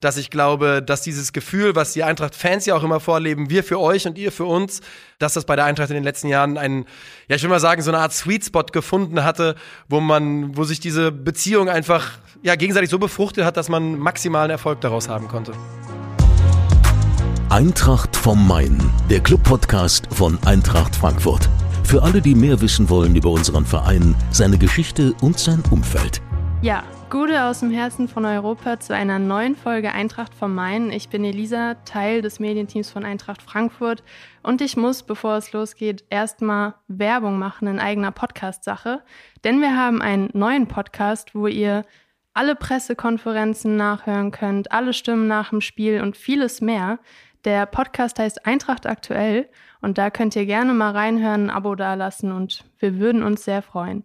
dass ich glaube, dass dieses Gefühl, was die Eintracht-Fans ja auch immer vorleben, wir für euch und ihr für uns, dass das bei der Eintracht in den letzten Jahren einen, ja, ich will mal sagen, so eine Art Sweet Spot gefunden hatte, wo man, wo sich diese Beziehung einfach, ja, gegenseitig so befruchtet hat, dass man maximalen Erfolg daraus haben konnte. Eintracht vom Main, der Club-Podcast von Eintracht Frankfurt. Für alle, die mehr wissen wollen über unseren Verein, seine Geschichte und sein Umfeld. Ja, Gute aus dem Herzen von Europa zu einer neuen Folge Eintracht vom Main. Ich bin Elisa, Teil des Medienteams von Eintracht Frankfurt und ich muss, bevor es losgeht, erstmal Werbung machen in eigener Podcast-Sache, denn wir haben einen neuen Podcast, wo ihr alle Pressekonferenzen nachhören könnt, alle Stimmen nach dem Spiel und vieles mehr. Der Podcast heißt Eintracht aktuell und da könnt ihr gerne mal reinhören, ein Abo dalassen und wir würden uns sehr freuen.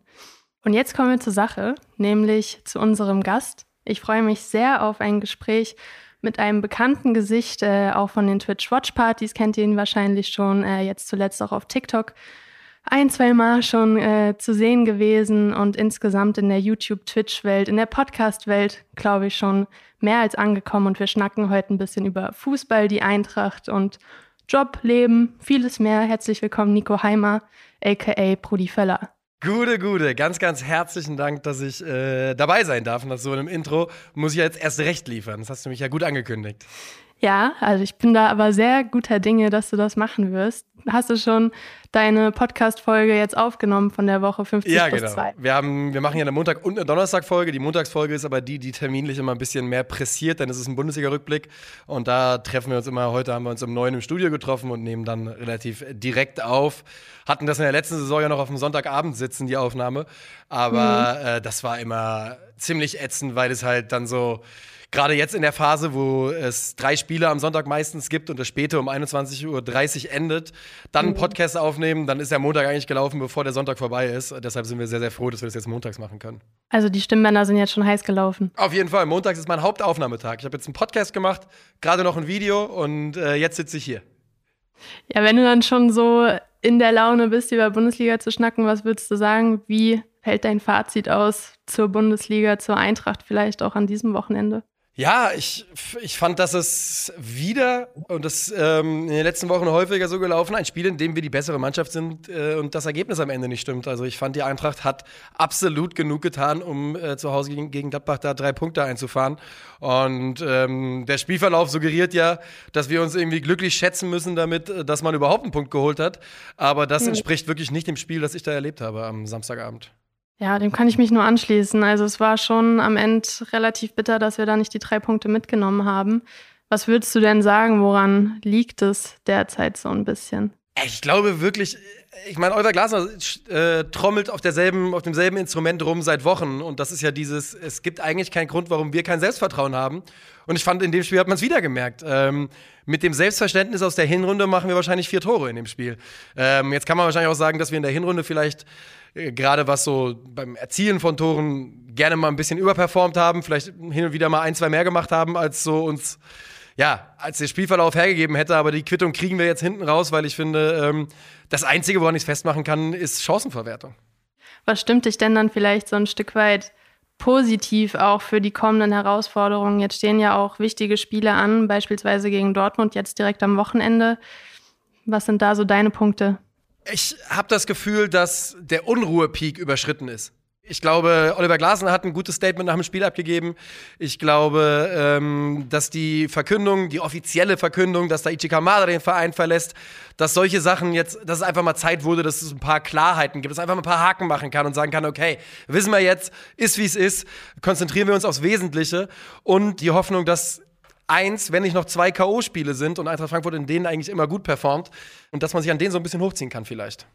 Und jetzt kommen wir zur Sache, nämlich zu unserem Gast. Ich freue mich sehr auf ein Gespräch mit einem bekannten Gesicht, äh, auch von den Twitch Watch Partys kennt ihr ihn wahrscheinlich schon, äh, jetzt zuletzt auch auf TikTok ein, zwei Mal schon äh, zu sehen gewesen und insgesamt in der YouTube-Twitch-Welt, in der Podcast-Welt, glaube ich, schon mehr als angekommen. Und wir schnacken heute ein bisschen über Fußball, die Eintracht und Job, Leben, vieles mehr. Herzlich willkommen, Nico Heimer, aka Brudi Völler. Gute, gute. Ganz, ganz herzlichen Dank, dass ich äh, dabei sein darf. Und so einem Intro muss ich jetzt erst recht liefern. Das hast du mich ja gut angekündigt. Ja, also ich bin da aber sehr guter Dinge, dass du das machen wirst. Hast du schon deine Podcast-Folge jetzt aufgenommen von der Woche 50 ja, plus genau. 2. Wir, haben, wir machen ja eine Montag- und eine Donnerstag-Folge. Die Montagsfolge ist aber die, die terminlich immer ein bisschen mehr pressiert, denn es ist ein Bundesliga-Rückblick. Und da treffen wir uns immer, heute haben wir uns um neun im Studio getroffen und nehmen dann relativ direkt auf. Hatten das in der letzten Saison ja noch auf dem Sonntagabend sitzen, die Aufnahme. Aber mhm. äh, das war immer ziemlich ätzend, weil es halt dann so gerade jetzt in der Phase, wo es drei Spiele am Sonntag meistens gibt und das späte um 21.30 Uhr endet, dann einen mhm. Podcast aufnehmen, dann ist der Montag eigentlich gelaufen, bevor der Sonntag vorbei ist. Deshalb sind wir sehr, sehr froh, dass wir das jetzt montags machen können. Also die Stimmbänder sind jetzt schon heiß gelaufen. Auf jeden Fall. Montags ist mein Hauptaufnahmetag. Ich habe jetzt einen Podcast gemacht, gerade noch ein Video und äh, jetzt sitze ich hier. Ja, wenn du dann schon so in der Laune bist, über Bundesliga zu schnacken, was würdest du sagen? Wie fällt dein Fazit aus zur Bundesliga, zur Eintracht vielleicht auch an diesem Wochenende? Ja, ich, ich fand, dass es wieder, und das ähm, in den letzten Wochen häufiger so gelaufen, ein Spiel, in dem wir die bessere Mannschaft sind äh, und das Ergebnis am Ende nicht stimmt. Also ich fand, die Eintracht hat absolut genug getan, um äh, zu Hause gegen, gegen Gladbach da drei Punkte einzufahren. Und ähm, der Spielverlauf suggeriert ja, dass wir uns irgendwie glücklich schätzen müssen damit, äh, dass man überhaupt einen Punkt geholt hat. Aber das entspricht wirklich nicht dem Spiel, das ich da erlebt habe am Samstagabend. Ja, dem kann ich mich nur anschließen. Also es war schon am Ende relativ bitter, dass wir da nicht die drei Punkte mitgenommen haben. Was würdest du denn sagen, woran liegt es derzeit so ein bisschen? Ich glaube wirklich, ich meine, Oliver Glasner äh, trommelt auf, derselben, auf demselben Instrument rum seit Wochen. Und das ist ja dieses, es gibt eigentlich keinen Grund, warum wir kein Selbstvertrauen haben. Und ich fand, in dem Spiel hat man es wieder gemerkt. Ähm, mit dem Selbstverständnis aus der Hinrunde machen wir wahrscheinlich vier Tore in dem Spiel. Ähm, jetzt kann man wahrscheinlich auch sagen, dass wir in der Hinrunde vielleicht äh, gerade was so beim Erzielen von Toren gerne mal ein bisschen überperformt haben, vielleicht hin und wieder mal ein, zwei mehr gemacht haben, als so uns, ja, als der Spielverlauf hergegeben hätte. Aber die Quittung kriegen wir jetzt hinten raus, weil ich finde, ähm, das Einzige, woran ich es festmachen kann, ist Chancenverwertung. Was stimmt dich denn dann vielleicht so ein Stück weit positiv auch für die kommenden Herausforderungen? Jetzt stehen ja auch wichtige Spiele an, beispielsweise gegen Dortmund jetzt direkt am Wochenende. Was sind da so deine Punkte? Ich habe das Gefühl, dass der Unruhepeak überschritten ist. Ich glaube, Oliver Glasner hat ein gutes Statement nach dem Spiel abgegeben. Ich glaube, ähm, dass die Verkündung, die offizielle Verkündung, dass da Ichikamada den Verein verlässt, dass solche Sachen jetzt, dass es einfach mal Zeit wurde, dass es ein paar Klarheiten gibt, dass es einfach mal ein paar Haken machen kann und sagen kann, okay, wissen wir jetzt, ist wie es ist, konzentrieren wir uns aufs Wesentliche und die Hoffnung, dass eins, wenn nicht noch zwei K.O.-Spiele sind und Eintracht Frankfurt in denen eigentlich immer gut performt und dass man sich an denen so ein bisschen hochziehen kann vielleicht.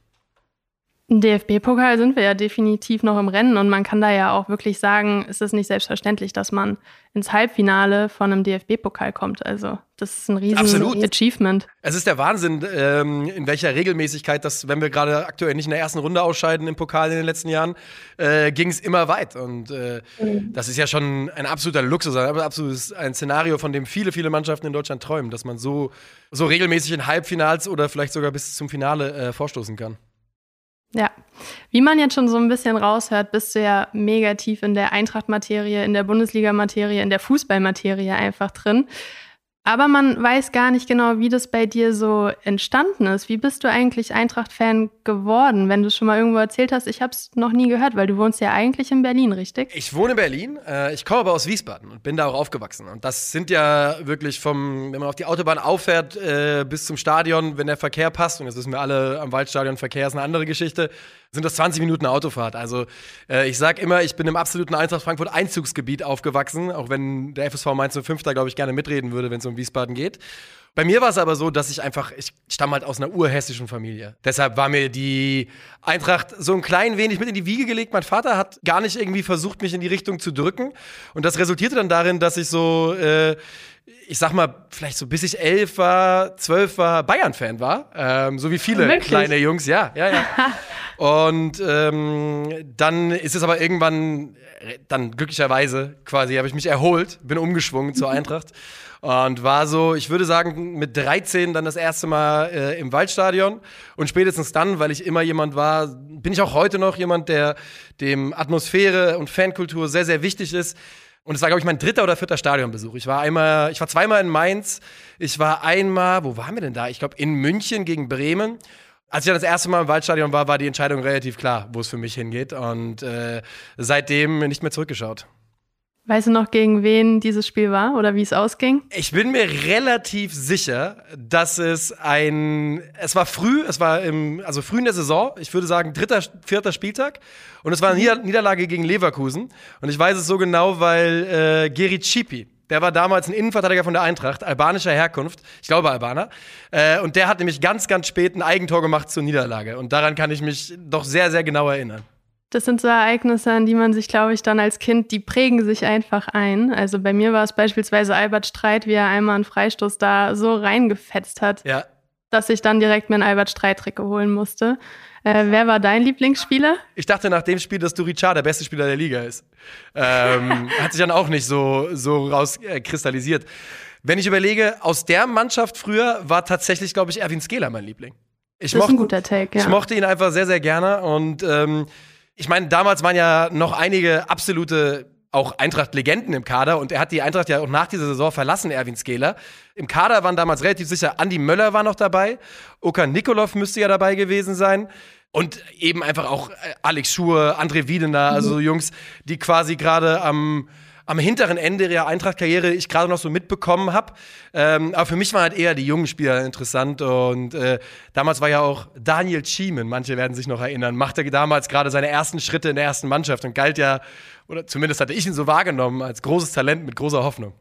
Im DFB-Pokal sind wir ja definitiv noch im Rennen und man kann da ja auch wirklich sagen, es ist nicht selbstverständlich, dass man ins Halbfinale von einem DFB-Pokal kommt. Also das ist ein riesen Absolut. Achievement. Es ist der Wahnsinn, ähm, in welcher Regelmäßigkeit das, wenn wir gerade aktuell nicht in der ersten Runde ausscheiden im Pokal in den letzten Jahren, äh, ging es immer weit. Und äh, mhm. das ist ja schon ein absoluter Luxus, ein absolutes ein Szenario, von dem viele, viele Mannschaften in Deutschland träumen, dass man so, so regelmäßig in Halbfinals oder vielleicht sogar bis zum Finale äh, vorstoßen kann. Ja, Wie man jetzt schon so ein bisschen raushört, bist du ja mega tief in der Eintracht-Materie, in der Bundesliga-Materie, in der Fußball-Materie einfach drin. Aber man weiß gar nicht genau, wie das bei dir so entstanden ist. Wie bist du eigentlich Eintracht-Fan geworden, wenn du schon mal irgendwo erzählt hast? Ich habe es noch nie gehört, weil du wohnst ja eigentlich in Berlin, richtig? Ich wohne in Berlin. Äh, ich komme aber aus Wiesbaden und bin da auch aufgewachsen. Und das sind ja wirklich vom, wenn man auf die Autobahn auffährt äh, bis zum Stadion, wenn der Verkehr passt, und das wissen wir alle am Waldstadion, Verkehr ist eine andere Geschichte, sind das 20 Minuten Autofahrt. Also äh, ich sage immer, ich bin im absoluten Eintracht Frankfurt Einzugsgebiet aufgewachsen, auch wenn der FSV Mainz 05 da, glaube ich, gerne mitreden würde, wenn es um Wiesbaden geht. Bei mir war es aber so, dass ich einfach, ich stamme halt aus einer urhessischen Familie. Deshalb war mir die Eintracht so ein klein wenig mit in die Wiege gelegt. Mein Vater hat gar nicht irgendwie versucht, mich in die Richtung zu drücken. Und das resultierte dann darin, dass ich so, äh, ich sag mal, vielleicht so bis ich elf war, zwölf war, Bayern-Fan war. Ähm, so wie viele Wirklich? kleine Jungs, ja, ja, ja. Und ähm, dann ist es aber irgendwann, dann glücklicherweise quasi, habe ich mich erholt, bin umgeschwungen zur Eintracht. Und war so, ich würde sagen, mit 13 dann das erste Mal äh, im Waldstadion. Und spätestens dann, weil ich immer jemand war, bin ich auch heute noch jemand, der dem Atmosphäre und Fankultur sehr, sehr wichtig ist. Und es war, glaube ich, mein dritter oder vierter Stadionbesuch. Ich war einmal, ich war zweimal in Mainz. Ich war einmal, wo waren wir denn da? Ich glaube, in München gegen Bremen. Als ich dann das erste Mal im Waldstadion war, war die Entscheidung relativ klar, wo es für mich hingeht. Und äh, seitdem nicht mehr zurückgeschaut. Weißt du noch, gegen wen dieses Spiel war oder wie es ausging? Ich bin mir relativ sicher, dass es ein. Es war früh, es war im, also früh in der Saison, ich würde sagen dritter, vierter Spieltag. Und es war eine mhm. Niederlage gegen Leverkusen. Und ich weiß es so genau, weil äh, Geri Cipi, der war damals ein Innenverteidiger von der Eintracht, albanischer Herkunft, ich glaube Albaner. Äh, und der hat nämlich ganz, ganz spät ein Eigentor gemacht zur Niederlage. Und daran kann ich mich doch sehr, sehr genau erinnern. Das sind so Ereignisse, an die man sich, glaube ich, dann als Kind, die prägen sich einfach ein. Also bei mir war es beispielsweise Albert Streit, wie er einmal einen Freistoß da so reingefetzt hat, ja. dass ich dann direkt mir einen Albert Streit-Trikot holen musste. Äh, wer war dein Lieblingsspieler? Ich dachte nach dem Spiel, dass Richard der beste Spieler der Liga ist. Ähm, hat sich dann auch nicht so, so rauskristallisiert. Äh, Wenn ich überlege, aus der Mannschaft früher war tatsächlich, glaube ich, Erwin Skeler mein Liebling. Ich das mochte, ist ein guter Take, ja. Ich mochte ihn einfach sehr, sehr gerne und ähm, ich meine, damals waren ja noch einige absolute auch Eintracht-Legenden im Kader und er hat die Eintracht ja auch nach dieser Saison verlassen, Erwin Skeler. Im Kader waren damals relativ sicher, Andi Möller war noch dabei, Okan Nikolov müsste ja dabei gewesen sein. Und eben einfach auch äh, Alex Schur, André Wiedener, also mhm. Jungs, die quasi gerade am am hinteren Ende der Eintracht-Karriere ich gerade noch so mitbekommen habe. Ähm, aber für mich waren halt eher die jungen Spieler interessant. Und äh, damals war ja auch Daniel Schiemen, manche werden sich noch erinnern, machte damals gerade seine ersten Schritte in der ersten Mannschaft und galt ja, oder zumindest hatte ich ihn so wahrgenommen, als großes Talent mit großer Hoffnung.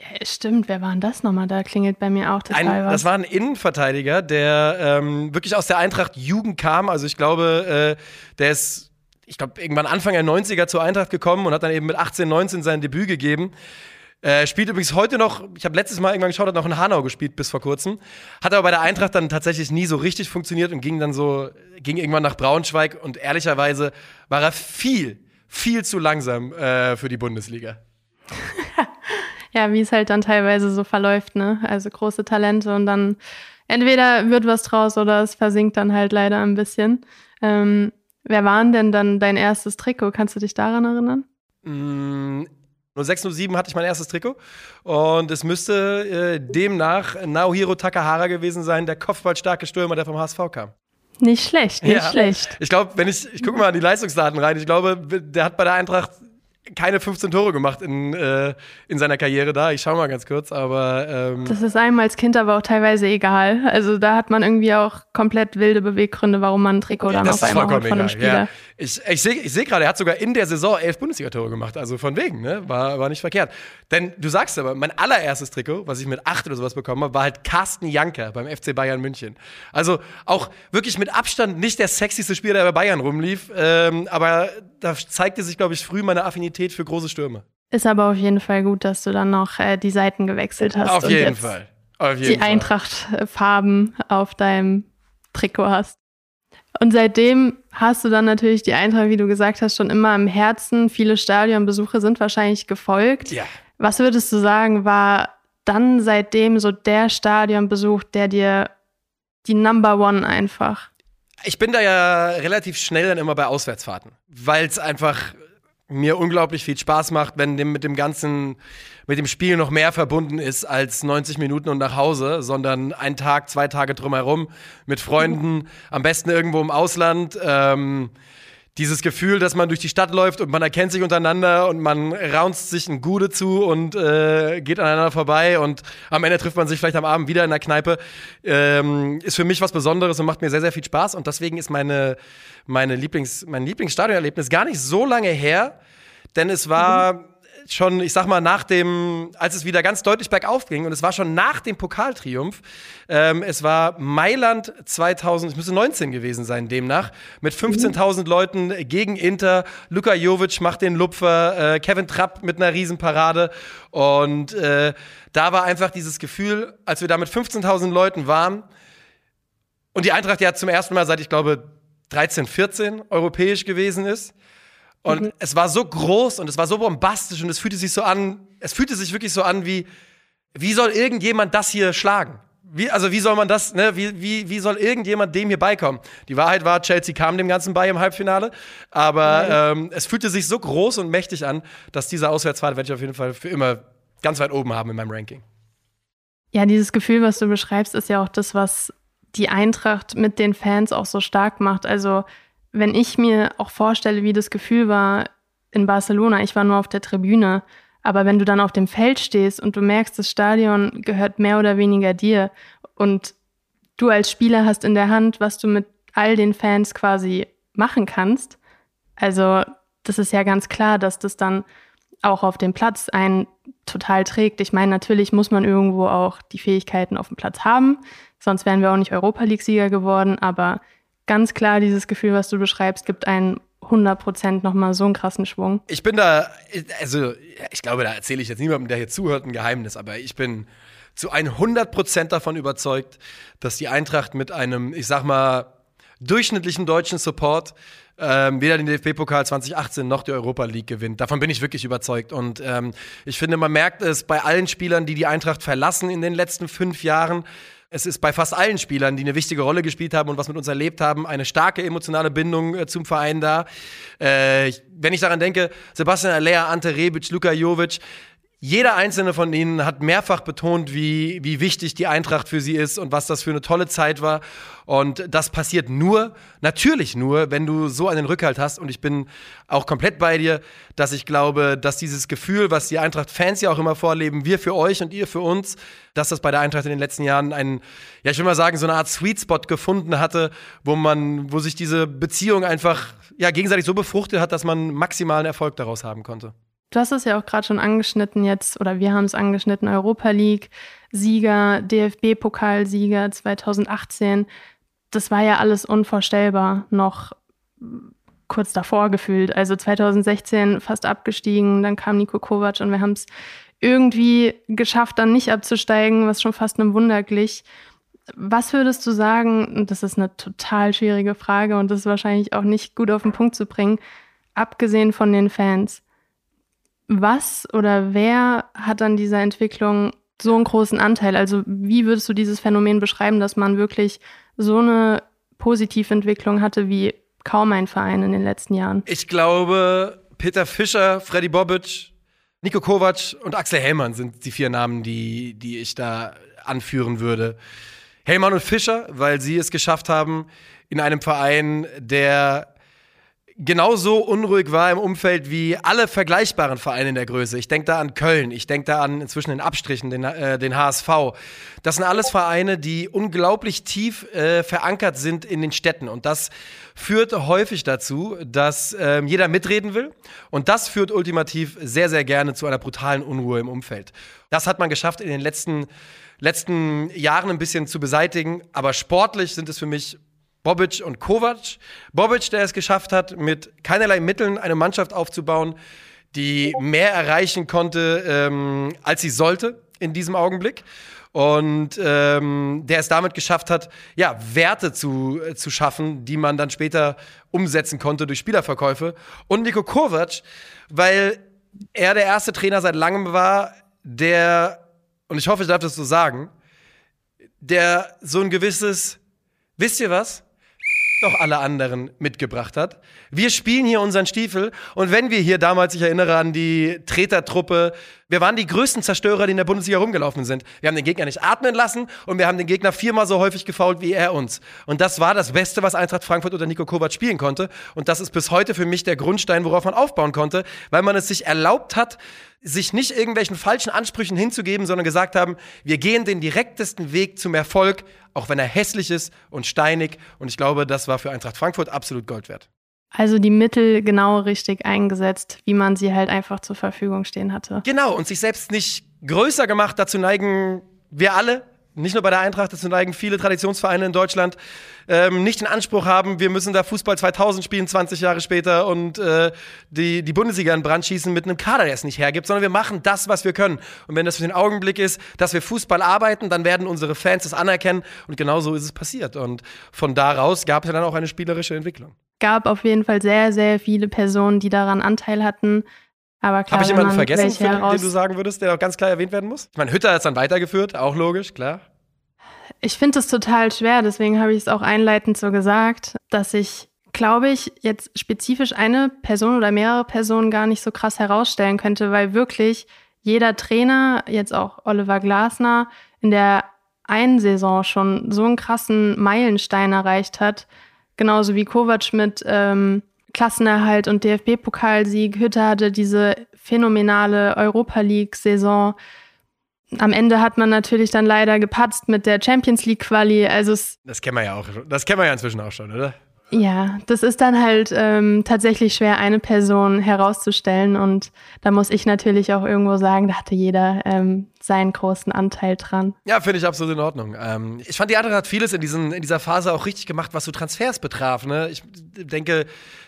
Ja, stimmt, wer war denn das nochmal? Da klingelt bei mir auch total ein, was. Das war ein Innenverteidiger, der ähm, wirklich aus der Eintracht Jugend kam. Also ich glaube, äh, der ist ich glaube, irgendwann Anfang der 90er zur Eintracht gekommen und hat dann eben mit 18, 19 sein Debüt gegeben. Äh, spielt übrigens heute noch, ich habe letztes Mal irgendwann geschaut, hat noch in Hanau gespielt bis vor kurzem. Hat aber bei der Eintracht dann tatsächlich nie so richtig funktioniert und ging dann so, ging irgendwann nach Braunschweig und ehrlicherweise war er viel, viel zu langsam äh, für die Bundesliga. ja, wie es halt dann teilweise so verläuft, ne? Also große Talente und dann entweder wird was draus oder es versinkt dann halt leider ein bisschen. Ähm, Wer war denn dann dein erstes Trikot? Kannst du dich daran erinnern? Mm, 0607 hatte ich mein erstes Trikot und es müsste äh, demnach Naohiro Takahara gewesen sein, der kopfballstarke Stürmer, der vom HSV kam. Nicht schlecht, nicht ja. schlecht. Ich glaube, wenn ich, ich gucke mal an die Leistungsdaten rein, ich glaube, der hat bei der Eintracht keine 15 Tore gemacht in, äh, in seiner Karriere da. Ich schaue mal ganz kurz, aber. Ähm das ist einem als Kind aber auch teilweise egal. Also da hat man irgendwie auch komplett wilde Beweggründe, warum man ein Trikot dann das auf einmal hat von einem Spieler. Ja. Ich, ich sehe ich seh gerade, er hat sogar in der Saison elf Bundesliga-Tore gemacht. Also von wegen, ne? War, war nicht verkehrt. Denn du sagst aber, mein allererstes Trikot, was ich mit acht oder sowas bekommen habe, war halt Carsten Janker beim FC Bayern München. Also auch wirklich mit Abstand nicht der sexyste Spieler, der bei Bayern rumlief. Ähm, aber da zeigte sich, glaube ich, früh meine Affinität für große Stürme. Ist aber auf jeden Fall gut, dass du dann noch äh, die Seiten gewechselt hast. Auf jeden Fall. Auf jeden die Eintracht-Farben auf deinem Trikot hast. Und seitdem hast du dann natürlich die Eintracht, wie du gesagt hast, schon immer im Herzen. Viele Stadionbesuche sind wahrscheinlich gefolgt. Ja. Was würdest du sagen, war dann seitdem so der Stadionbesuch, der dir die Number One einfach? Ich bin da ja relativ schnell dann immer bei Auswärtsfahrten, weil es einfach mir unglaublich viel Spaß macht, wenn dem mit dem ganzen, mit dem Spiel noch mehr verbunden ist als 90 Minuten und nach Hause, sondern ein Tag, zwei Tage drumherum mit Freunden, am besten irgendwo im Ausland. Ähm, dieses Gefühl, dass man durch die Stadt läuft und man erkennt sich untereinander und man raunzt sich ein Gude zu und äh, geht aneinander vorbei und am Ende trifft man sich vielleicht am Abend wieder in der Kneipe, ähm, ist für mich was Besonderes und macht mir sehr, sehr viel Spaß und deswegen ist meine, meine Lieblings, mein Lieblingsstadionerlebnis gar nicht so lange her, denn es war mhm schon, ich sag mal, nach dem, als es wieder ganz deutlich bergauf ging, und es war schon nach dem Pokaltriumph, ähm, es war Mailand 2000, es müsste 19 gewesen sein, demnach, mit 15.000 Leuten gegen Inter. Luka Jovic macht den Lupfer, äh, Kevin Trapp mit einer Riesenparade. Und äh, da war einfach dieses Gefühl, als wir da mit 15.000 Leuten waren, und die Eintracht ja zum ersten Mal seit, ich glaube, 13, 14 europäisch gewesen ist. Und mhm. es war so groß und es war so bombastisch und es fühlte sich so an, es fühlte sich wirklich so an wie, wie soll irgendjemand das hier schlagen? Wie, also wie soll man das, ne, wie, wie, wie soll irgendjemand dem hier beikommen? Die Wahrheit war, Chelsea kam dem Ganzen bei im Halbfinale, aber mhm. ähm, es fühlte sich so groß und mächtig an, dass diese Auswärtsfahrt werde ich auf jeden Fall für immer ganz weit oben haben in meinem Ranking. Ja, dieses Gefühl, was du beschreibst, ist ja auch das, was die Eintracht mit den Fans auch so stark macht. Also wenn ich mir auch vorstelle, wie das Gefühl war in Barcelona, ich war nur auf der Tribüne, aber wenn du dann auf dem Feld stehst und du merkst, das Stadion gehört mehr oder weniger dir und du als Spieler hast in der Hand, was du mit all den Fans quasi machen kannst, also das ist ja ganz klar, dass das dann auch auf dem Platz einen total trägt. Ich meine, natürlich muss man irgendwo auch die Fähigkeiten auf dem Platz haben, sonst wären wir auch nicht Europa League-Sieger geworden, aber ganz klar dieses Gefühl, was du beschreibst, gibt einen 100% nochmal so einen krassen Schwung. Ich bin da, also ich glaube, da erzähle ich jetzt niemandem, der hier zuhört, ein Geheimnis, aber ich bin zu 100% davon überzeugt, dass die Eintracht mit einem, ich sag mal, durchschnittlichen deutschen Support ähm, weder den DFB-Pokal 2018 noch die Europa League gewinnt. Davon bin ich wirklich überzeugt. Und ähm, ich finde, man merkt es bei allen Spielern, die die Eintracht verlassen in den letzten fünf Jahren. Es ist bei fast allen Spielern, die eine wichtige Rolle gespielt haben und was mit uns erlebt haben, eine starke emotionale Bindung äh, zum Verein da. Äh, wenn ich daran denke, Sebastian Alea, Ante Rebic, Luka Jovic, jeder einzelne von ihnen hat mehrfach betont, wie, wie wichtig die Eintracht für sie ist und was das für eine tolle Zeit war. Und das passiert nur, natürlich nur, wenn du so einen Rückhalt hast. Und ich bin auch komplett bei dir, dass ich glaube, dass dieses Gefühl, was die Eintracht-Fans ja auch immer vorleben, wir für euch und ihr für uns, dass das bei der Eintracht in den letzten Jahren einen, ja, ich will mal sagen, so eine Art Sweet Spot gefunden hatte, wo man, wo sich diese Beziehung einfach, ja, gegenseitig so befruchtet hat, dass man maximalen Erfolg daraus haben konnte. Du hast es ja auch gerade schon angeschnitten jetzt, oder wir haben es angeschnitten, Europa League, Sieger, DFB-Pokalsieger 2018. Das war ja alles unvorstellbar noch kurz davor gefühlt. Also 2016 fast abgestiegen, dann kam Nico Kovac und wir haben es irgendwie geschafft, dann nicht abzusteigen, was schon fast einem Wunder glich. Was würdest du sagen, das ist eine total schwierige Frage und das ist wahrscheinlich auch nicht gut auf den Punkt zu bringen, abgesehen von den Fans, was oder wer hat an dieser Entwicklung so einen großen Anteil? Also wie würdest du dieses Phänomen beschreiben, dass man wirklich so eine Positiventwicklung hatte wie kaum ein Verein in den letzten Jahren? Ich glaube, Peter Fischer, Freddy Bobic, Nico Kovac und Axel Hellmann sind die vier Namen, die, die ich da anführen würde. Hellmann und Fischer, weil sie es geschafft haben, in einem Verein, der genauso unruhig war im Umfeld wie alle vergleichbaren Vereine in der Größe. Ich denke da an Köln, ich denke da an inzwischen den Abstrichen, den, äh, den HSV. Das sind alles Vereine, die unglaublich tief äh, verankert sind in den Städten. Und das führt häufig dazu, dass äh, jeder mitreden will. Und das führt ultimativ sehr, sehr gerne zu einer brutalen Unruhe im Umfeld. Das hat man geschafft in den letzten, letzten Jahren ein bisschen zu beseitigen. Aber sportlich sind es für mich Bobic und Kovac. Bobic, der es geschafft hat, mit keinerlei Mitteln eine Mannschaft aufzubauen, die mehr erreichen konnte, ähm, als sie sollte in diesem Augenblick. Und ähm, der es damit geschafft hat, ja, Werte zu, äh, zu schaffen, die man dann später umsetzen konnte durch Spielerverkäufe. Und Nico Kovac, weil er der erste Trainer seit langem war, der, und ich hoffe, ich darf das so sagen, der so ein gewisses, wisst ihr was? Doch alle anderen mitgebracht hat. Wir spielen hier unseren Stiefel und wenn wir hier damals, ich erinnere an die Tretertruppe, wir waren die größten Zerstörer, die in der Bundesliga rumgelaufen sind. Wir haben den Gegner nicht atmen lassen und wir haben den Gegner viermal so häufig gefault wie er uns. Und das war das Beste, was Eintracht Frankfurt unter Nico Kovac spielen konnte. Und das ist bis heute für mich der Grundstein, worauf man aufbauen konnte, weil man es sich erlaubt hat, sich nicht irgendwelchen falschen Ansprüchen hinzugeben, sondern gesagt haben, wir gehen den direktesten Weg zum Erfolg, auch wenn er hässlich ist und steinig. Und ich glaube, das war für Eintracht Frankfurt absolut Gold wert. Also die Mittel genau richtig eingesetzt, wie man sie halt einfach zur Verfügung stehen hatte. Genau, und sich selbst nicht größer gemacht, dazu neigen wir alle, nicht nur bei der Eintracht, dazu neigen viele Traditionsvereine in Deutschland, ähm, nicht den Anspruch haben, wir müssen da Fußball 2000 spielen, 20 Jahre später und äh, die, die Bundesliga in Brand schießen mit einem Kader, der es nicht hergibt, sondern wir machen das, was wir können. Und wenn das für den Augenblick ist, dass wir Fußball arbeiten, dann werden unsere Fans das anerkennen und genau so ist es passiert. Und von daraus gab es dann auch eine spielerische Entwicklung. Gab auf jeden Fall sehr, sehr viele Personen, die daran Anteil hatten. Aber klar, Habe ich jemanden man vergessen, für, den du sagen würdest, der auch ganz klar erwähnt werden muss? Ich meine, Hütter hat es dann weitergeführt, auch logisch, klar. Ich finde es total schwer, deswegen habe ich es auch einleitend so gesagt, dass ich, glaube ich, jetzt spezifisch eine Person oder mehrere Personen gar nicht so krass herausstellen könnte, weil wirklich jeder Trainer, jetzt auch Oliver Glasner, in der einen Saison schon so einen krassen Meilenstein erreicht hat, genauso wie Kovac mit ähm, Klassenerhalt und DFB-Pokalsieg. Hütter hatte diese phänomenale Europa League-Saison am Ende hat man natürlich dann leider gepatzt mit der Champions League Quali. Also Das kennen wir ja auch. Das kennen wir ja inzwischen auch schon, oder? Ja, das ist dann halt ähm, tatsächlich schwer, eine Person herauszustellen. Und da muss ich natürlich auch irgendwo sagen, da hatte jeder ähm, seinen großen Anteil dran. Ja, finde ich absolut in Ordnung. Ähm, ich fand, die Eintracht hat vieles in, diesen, in dieser Phase auch richtig gemacht, was so Transfers betraf. Ne? Ich denke,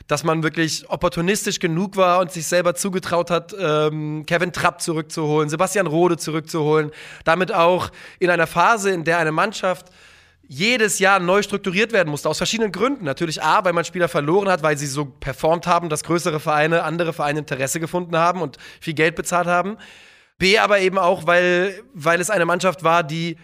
dass man wirklich opportunistisch genug war und sich selber zugetraut hat, ähm, Kevin Trapp zurückzuholen, Sebastian Rode zurückzuholen. Damit auch in einer Phase, in der eine Mannschaft jedes Jahr neu strukturiert werden musste, aus verschiedenen Gründen. Natürlich A, weil man Spieler verloren hat, weil sie so performt haben, dass größere Vereine, andere Vereine Interesse gefunden haben und viel Geld bezahlt haben. B, aber eben auch, weil, weil es eine Mannschaft war, die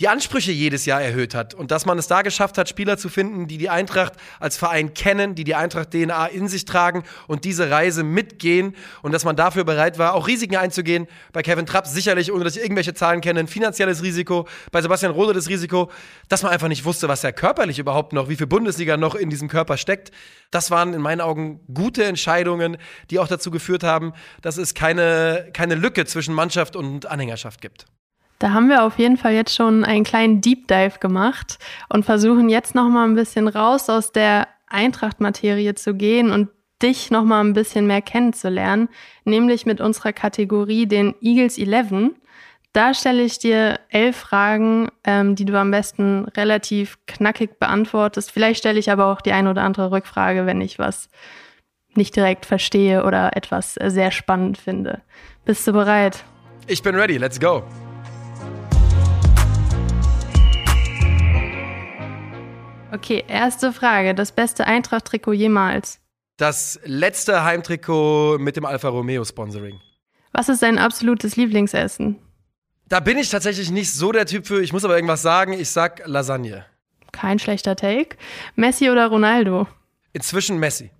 die Ansprüche jedes Jahr erhöht hat. Und dass man es da geschafft hat, Spieler zu finden, die die Eintracht als Verein kennen, die die Eintracht-DNA in sich tragen und diese Reise mitgehen. Und dass man dafür bereit war, auch Risiken einzugehen. Bei Kevin Trapp sicherlich, ohne dass ich irgendwelche Zahlen kenne, ein finanzielles Risiko. Bei Sebastian Rode das Risiko, dass man einfach nicht wusste, was er körperlich überhaupt noch, wie viel Bundesliga noch in diesem Körper steckt. Das waren in meinen Augen gute Entscheidungen, die auch dazu geführt haben, dass es keine, keine Lücke zwischen Mannschaft und Anhängerschaft gibt. Da haben wir auf jeden Fall jetzt schon einen kleinen Deep Dive gemacht und versuchen jetzt noch mal ein bisschen raus aus der Eintracht-Materie zu gehen und dich noch mal ein bisschen mehr kennenzulernen, nämlich mit unserer Kategorie den Eagles 11. Da stelle ich dir elf Fragen, ähm, die du am besten relativ knackig beantwortest. Vielleicht stelle ich aber auch die ein oder andere Rückfrage, wenn ich was nicht direkt verstehe oder etwas sehr spannend finde. Bist du bereit? Ich bin ready, let's go. Okay, erste Frage. Das beste Eintracht-Trikot jemals. Das letzte Heimtrikot mit dem Alfa Romeo Sponsoring. Was ist dein absolutes Lieblingsessen? Da bin ich tatsächlich nicht so der Typ für. Ich muss aber irgendwas sagen. Ich sag Lasagne. Kein schlechter Take. Messi oder Ronaldo? Inzwischen Messi.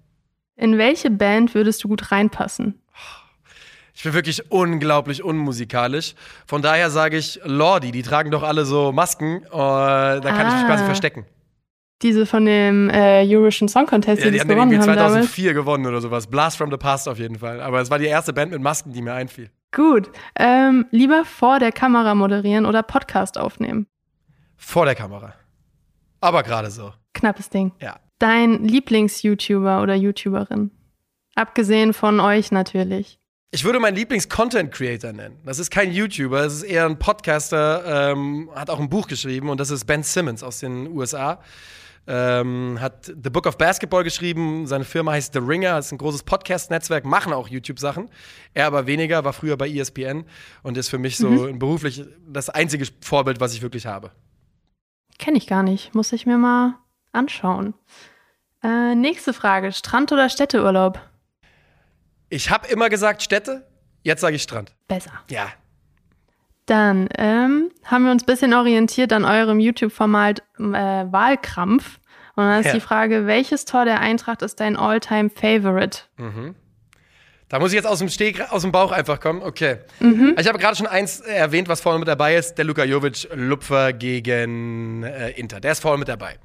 In welche Band würdest du gut reinpassen? Ich bin wirklich unglaublich unmusikalisch. Von daher sage ich Lordi. Die tragen doch alle so Masken. Äh, da kann ich mich Ah. quasi verstecken. Diese von dem äh, Eurovision Song Contest, Ja, die, die das haben gewonnen haben damals. 2004 gewonnen oder sowas. Blast from the Past auf jeden Fall. Aber es war die erste Band mit Masken, die mir einfiel. Gut. Ähm, lieber vor der Kamera moderieren oder Podcast aufnehmen? Vor der Kamera. Aber gerade so. Knappes Ding. Ja. Dein Lieblings-YouTuber oder YouTuberin? Abgesehen von euch natürlich. Ich würde meinen Lieblings-Content-Creator nennen. Das ist kein YouTuber, es ist eher ein Podcaster, ähm, hat auch ein Buch geschrieben und das ist Ben Simmons aus den USA. Ähm, hat The Book of Basketball geschrieben, seine Firma heißt The Ringer, ist ein großes Podcast-Netzwerk, machen auch YouTube-Sachen. Er aber weniger, war früher bei ESPN und ist für mich so Mhm. beruflich das einzige Vorbild, was ich wirklich habe. Kenne ich gar nicht. Muss ich mir mal anschauen. Äh, nächste Frage. Strand- oder Städteurlaub? Ich habe immer gesagt Städte, jetzt sage ich Strand. Besser. Ja. Dann ähm, haben wir uns ein bisschen orientiert an eurem YouTube-Format äh, Wahlkrampf. Und dann ist Ja. die Frage, welches Tor der Eintracht ist dein All-Time-Favorite? Da muss ich jetzt aus dem Steg, aus dem Bauch einfach kommen. Okay. Ich habe gerade schon eins erwähnt, was vorne mit dabei ist: der Luka Jovic Lupfer gegen äh, Inter. Der ist vorne mit dabei.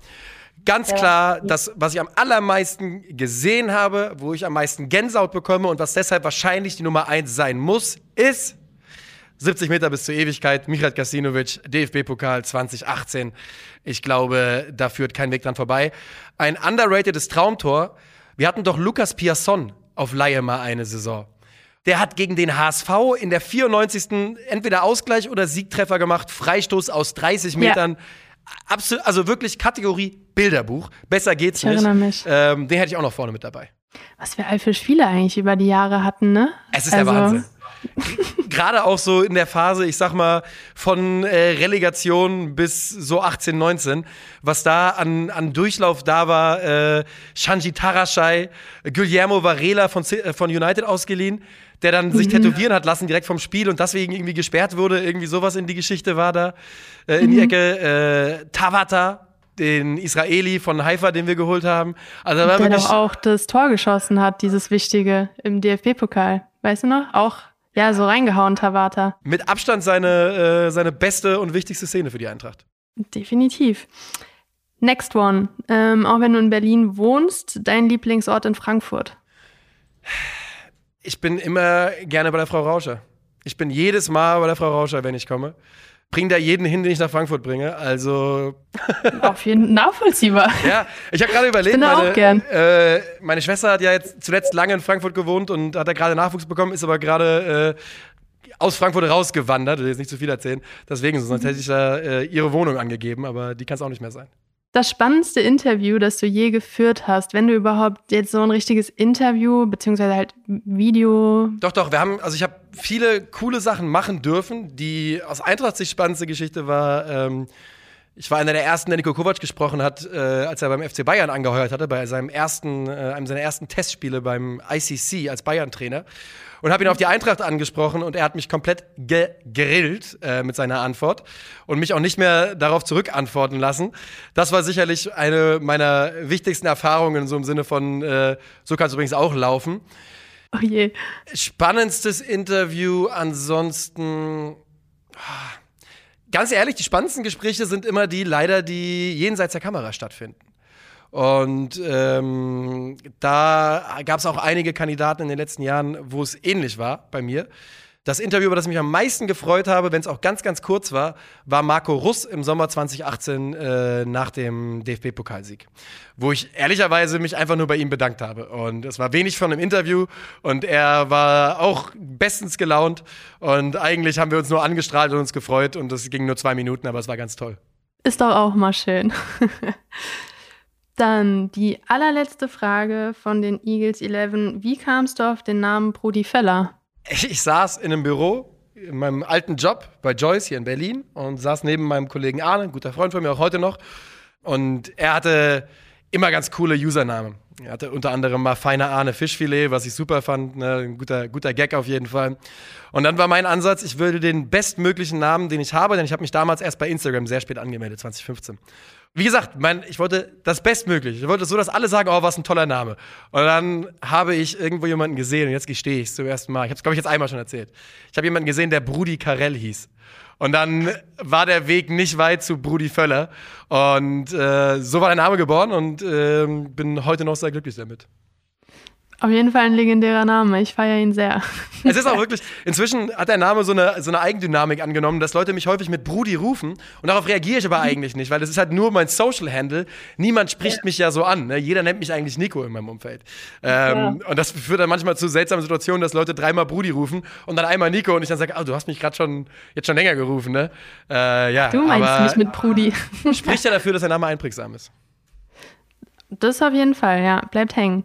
Ganz klar, das, was ich am allermeisten gesehen habe, wo ich am meisten Gänsehaut bekomme und was deshalb wahrscheinlich die Nummer eins sein muss, ist 70 Meter bis zur Ewigkeit, Michal Kasinovic, DFB-Pokal 2018. Ich glaube, da führt kein Weg dran vorbei. Ein underratedes Traumtor. Wir hatten doch Lukas Piasson auf Laie mal eine Saison. Der hat gegen den HSV in der 94. entweder Ausgleich oder Siegtreffer gemacht, Freistoß aus 30 Ja. Metern. Absolut, also wirklich Kategorie Bilderbuch. Besser geht's Ich nicht. erinnere mich. Ähm, den hätte ich auch noch vorne mit dabei. Was wir all für Spiele eigentlich über die Jahre hatten, ne? Es ist der Wahnsinn. Gerade auch so in der Phase, ich sag mal, von äh, Relegation bis so 18, 19, was da an, an Durchlauf da war, äh, Shanji Tarashai, Guillermo Varela von, äh, von United ausgeliehen, der dann sich tätowieren hat lassen direkt vom Spiel und deswegen irgendwie gesperrt wurde, irgendwie sowas in die Geschichte war da, äh, in die Ecke, äh, Tavata, den Israeli von Haifa, den wir geholt haben. Also Der doch auch das Tor geschossen hat, dieses Wichtige im DFB-Pokal. Weißt du noch? Auch, ja, so reingehauen, Tabata. mit Abstand seine, äh, seine beste und wichtigste Szene für die Eintracht. Definitiv. Next one. Ähm, auch wenn du in Berlin wohnst, dein Lieblingsort in Frankfurt. Ich bin immer gerne bei der Frau Rauscher. Ich bin jedes Mal bei der Frau Rauscher, wenn ich komme. Bring da jeden hin, den ich nach Frankfurt bringe. Also, Auf jeden Fall nachvollziehbar. ja, ich habe gerade überlegt, bin da meine, auch gern. Äh, meine Schwester hat ja jetzt zuletzt lange in Frankfurt gewohnt und hat da gerade Nachwuchs bekommen, ist aber gerade äh, aus Frankfurt rausgewandert. Ich will jetzt nicht zu viel erzählen. Deswegen, sonst hätte ich da äh, ihre Wohnung angegeben, aber die kann es auch nicht mehr sein. Das spannendste Interview, das du je geführt hast, wenn du überhaupt jetzt so ein richtiges Interview, beziehungsweise halt Video. Doch, doch, wir haben, also ich habe viele coole Sachen machen dürfen. Die aus Eintracht sich spannendste Geschichte war, ähm, ich war einer der ersten, der Nico Kovac gesprochen hat, äh, als er beim FC Bayern angeheuert hatte, bei seinem ersten, äh, einem seiner ersten Testspiele beim ICC als Bayern-Trainer. Und habe ihn auf die Eintracht angesprochen und er hat mich komplett gegrillt äh, mit seiner Antwort und mich auch nicht mehr darauf zurückantworten lassen. Das war sicherlich eine meiner wichtigsten Erfahrungen, so im Sinne von, äh, so kann es übrigens auch laufen. Oh je. Spannendstes Interview, ansonsten. ah, Ganz ehrlich, die spannendsten Gespräche sind immer die, leider, die jenseits der Kamera stattfinden. Und ähm, da gab es auch einige Kandidaten in den letzten Jahren, wo es ähnlich war bei mir. Das Interview, über das ich mich am meisten gefreut habe, wenn es auch ganz, ganz kurz war, war Marco Russ im Sommer 2018 äh, nach dem DFB-Pokalsieg. Wo ich ehrlicherweise mich einfach nur bei ihm bedankt habe. Und es war wenig von einem Interview und er war auch bestens gelaunt. Und eigentlich haben wir uns nur angestrahlt und uns gefreut. Und das ging nur zwei Minuten, aber es war ganz toll. Ist doch auch mal schön. Dann die allerletzte Frage von den Eagles 11. Wie kamst du auf den Namen Brody Feller? Ich, saß in einem Büro in meinem alten Job bei Joyce hier in Berlin und saß neben meinem Kollegen Arne, ein guter Freund von mir auch heute noch. Und er hatte immer ganz coole Usernamen. Er hatte unter anderem mal feiner Arne Fischfilet, was ich super fand. Ne? Ein guter, guter Gag auf jeden Fall. Und dann war mein Ansatz, ich würde den bestmöglichen Namen, den ich habe, denn ich habe mich damals erst bei Instagram sehr spät angemeldet, 2015. Wie gesagt, mein, ich wollte das Bestmögliche. Ich wollte so, dass alle sagen, oh, was ein toller Name. Und dann habe ich irgendwo jemanden gesehen, und jetzt gestehe ich es zum ersten Mal. Ich habe es, glaube ich, jetzt einmal schon erzählt. Ich habe jemanden gesehen, der Brudi Karel hieß. Und dann war der Weg nicht weit zu Brudi Völler. Und äh, so war der Name geboren und ähm, bin heute noch sehr glücklich damit. Auf jeden Fall ein legendärer Name. Ich feiere ihn sehr. Es ist auch wirklich, inzwischen hat der Name so eine, so eine Eigendynamik angenommen, dass Leute mich häufig mit Brudi rufen und darauf reagiere ich aber eigentlich nicht, weil das ist halt nur mein Social-Handle. Niemand spricht mich ja so an. Ne? Jeder nennt mich eigentlich Nico in meinem Umfeld. Ähm, Und das führt dann manchmal zu seltsamen Situationen, dass Leute dreimal Brudi rufen und dann einmal Nico und ich dann sage, oh, du hast mich gerade schon, jetzt schon länger gerufen, ne? Äh, ja, Du meinst mich mit Brudi. spricht ja dafür, dass der Name einprägsam ist. Das auf jeden Fall, ja. Bleibt hängen.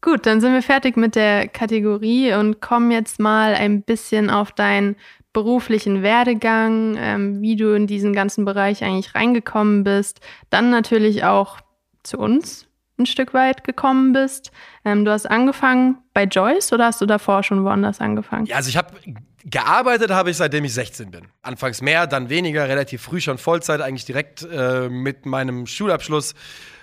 Gut, dann sind wir fertig mit der Kategorie und kommen jetzt mal ein bisschen auf deinen beruflichen Werdegang, ähm, wie du in diesen ganzen Bereich eigentlich reingekommen bist. Dann natürlich auch zu uns ein Stück weit gekommen bist. Ähm, du hast angefangen bei Joyce oder hast du davor schon woanders angefangen? Ja, also ich habe gearbeitet habe ich seitdem ich 16 bin. Anfangs mehr, dann weniger, relativ früh schon Vollzeit, eigentlich direkt äh, mit meinem Schulabschluss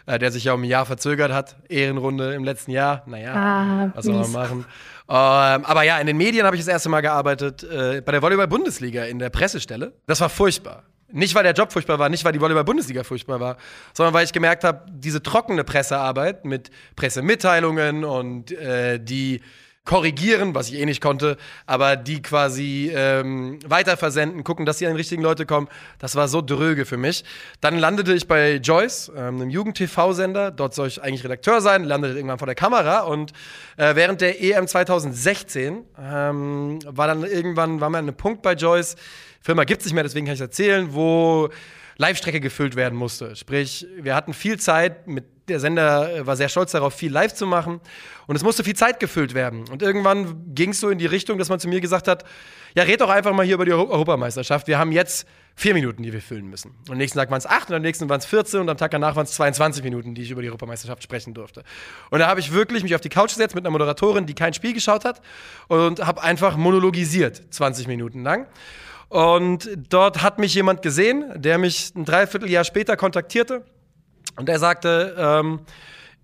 äh, der sich ja um ein Jahr verzögert hat. Ehrenrunde im letzten Jahr. Naja, Ah, was soll man machen? Ähm, aber ja, in den Medien habe ich das erste Mal gearbeitet, äh, bei der Volleyball-Bundesliga in der Pressestelle. Das war furchtbar. Nicht, weil der Job furchtbar war, nicht, weil die Volleyball-Bundesliga furchtbar war, sondern weil ich gemerkt habe, diese trockene Pressearbeit mit Pressemitteilungen und äh, die korrigieren, was ich eh nicht konnte, aber die quasi ähm, weiterversenden, gucken, dass die an die richtigen Leute kommen, das war so dröge für mich. Dann landete ich bei Joyce, ähm, einem Jugend-TV-Sender, dort soll ich eigentlich Redakteur sein, landete irgendwann vor der Kamera. Und äh, während der EM 2016 ähm, war dann irgendwann, war mal ein Punkt bei Joyce, Firma gibt's nicht mehr, deswegen kann ich erzählen, wo Live-Strecke gefüllt werden musste. Sprich, wir hatten viel Zeit, mit der Sender äh, war sehr stolz darauf, viel live zu machen. Und es musste viel Zeit gefüllt werden. Und irgendwann ging es so in die Richtung, dass man zu mir gesagt hat: Ja, red doch einfach mal hier über die Euro Europameisterschaft. Wir haben jetzt vier Minuten, die wir füllen müssen. Und am nächsten Tag waren es acht, und am nächsten waren es 14 und am Tag danach waren es 22 Minuten, die ich über die Europameisterschaft sprechen durfte. Und da habe ich wirklich mich auf die Couch gesetzt mit einer Moderatorin, die kein Spiel geschaut hat und habe einfach monologisiert, 20 Minuten lang. Und dort hat mich jemand gesehen, der mich ein Dreivierteljahr später kontaktierte. Und er sagte, ähm,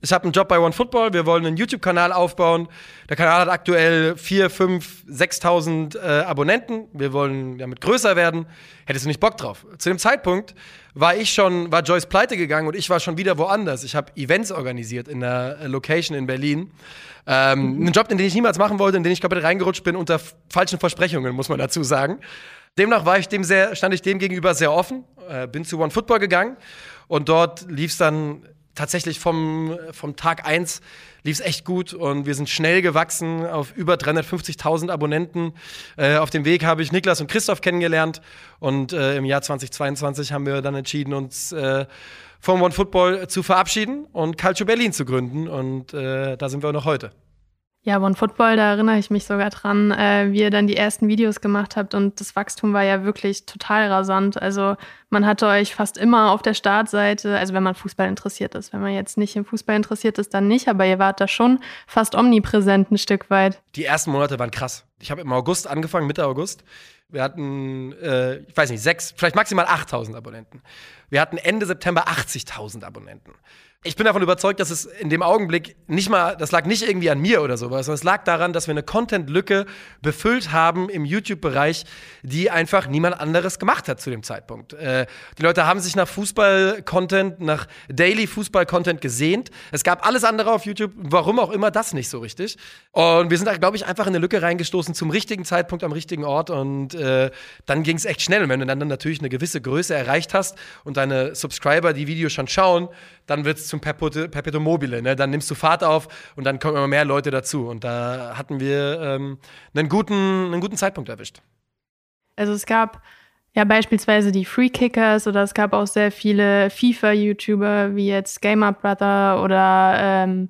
ich habe einen Job bei OneFootball, wir wollen einen YouTube-Kanal aufbauen. Der Kanal hat aktuell 4, 5, 6.000 äh, Abonnenten. Wir wollen damit größer werden. Hättest du nicht Bock drauf? Zu dem Zeitpunkt war ich schon, war Joyce pleite gegangen und ich war schon wieder woanders. Ich habe Events organisiert in der äh, Location in Berlin. Ähm, Einen Job, den ich niemals machen wollte, in den ich komplett reingerutscht bin unter falschen Versprechungen, muss man dazu sagen. Demnach war ich dem sehr, stand ich dem gegenüber sehr offen, äh, bin zu OneFootball gegangen und dort lief es dann tatsächlich vom, vom Tag 1 lief es echt gut und wir sind schnell gewachsen auf über 350.000 Abonnenten. Äh, auf dem Weg habe ich Niklas und Christoph kennengelernt und äh, im Jahr 2022 haben wir dann entschieden, uns äh, vom OneFootball zu verabschieden und Calcio Berlin zu gründen und äh, da sind wir noch heute. Ja, One Football, da erinnere ich mich sogar dran, äh, wie ihr dann die ersten Videos gemacht habt und das Wachstum war ja wirklich total rasant. Also man hatte euch fast immer auf der Startseite, also wenn man Fußball interessiert ist. Wenn man jetzt nicht im Fußball interessiert ist, dann nicht, aber ihr wart da schon fast omnipräsent ein Stück weit. Die ersten Monate waren krass. Ich habe im August angefangen, Mitte August. Wir hatten, äh, ich weiß nicht, sechs, vielleicht maximal 8000 Abonnenten. Wir hatten Ende September 80.000 Abonnenten. Ich bin davon überzeugt, dass es in dem Augenblick nicht mal, das lag nicht irgendwie an mir oder sowas, sondern es lag daran, dass wir eine Content-Lücke befüllt haben im YouTube-Bereich, die einfach niemand anderes gemacht hat zu dem Zeitpunkt. Äh, die Leute haben sich nach Fußball-Content, nach Daily-Fußball-Content gesehnt. Es gab alles andere auf YouTube, warum auch immer das nicht so richtig. Und wir sind da, glaube ich, einfach in eine Lücke reingestoßen zum richtigen Zeitpunkt am richtigen Ort und äh, dann ging es echt schnell. Und wenn du dann, dann natürlich eine gewisse Größe erreicht hast und deine Subscriber die Videos schon schauen, dann wird es zum Perpetu- Perpetuum mobile. Ne? Dann nimmst du Fahrt auf und dann kommen immer mehr Leute dazu. Und da hatten wir ähm, einen, guten, einen guten Zeitpunkt erwischt. Also es gab ja beispielsweise die Free Kickers oder es gab auch sehr viele FIFA-YouTuber wie jetzt Gamer Brother oder ähm,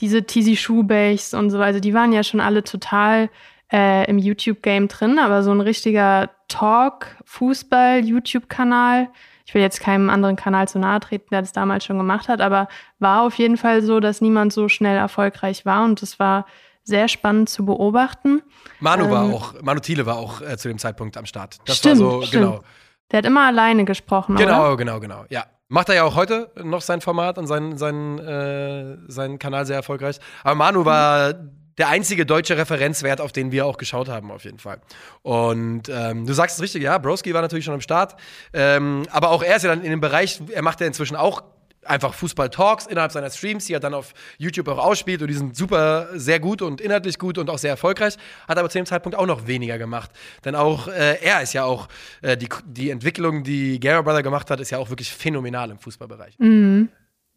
diese Tizi Shoebachs und so weiter. Die waren ja schon alle total äh, im YouTube-Game drin, aber so ein richtiger Talk-Fußball-YouTube-Kanal, ich will jetzt keinem anderen Kanal zu nahe treten, der das damals schon gemacht hat, aber war auf jeden Fall so, dass niemand so schnell erfolgreich war und das war sehr spannend zu beobachten. Manu war Ähm, auch, Manu Thiele war auch äh, zu dem Zeitpunkt am Start. Das Stimmt, war so, stimmt. genau. Der hat immer alleine gesprochen, oder? Genau, genau, genau. Ja. Macht er ja auch heute noch sein Format und seinen, seinen, äh, seinen Kanal sehr erfolgreich. Aber Manu war der einzige deutsche Referenzwert, auf den wir auch geschaut haben, auf jeden Fall. Und ähm, du sagst es richtig, ja, Broski war natürlich schon am Start. Ähm, aber auch er ist ja dann in dem Bereich, er macht ja inzwischen auch einfach Fußball-Talks innerhalb seiner Streams, die er dann auf YouTube auch ausspielt. Und die sind super, sehr gut und inhaltlich gut und auch sehr erfolgreich. Hat aber zu dem Zeitpunkt auch noch weniger gemacht. Denn auch äh, er ist ja auch, äh, die, die Entwicklung, die Gara Brother gemacht hat, ist ja auch wirklich phänomenal im Fußballbereich. Mhm.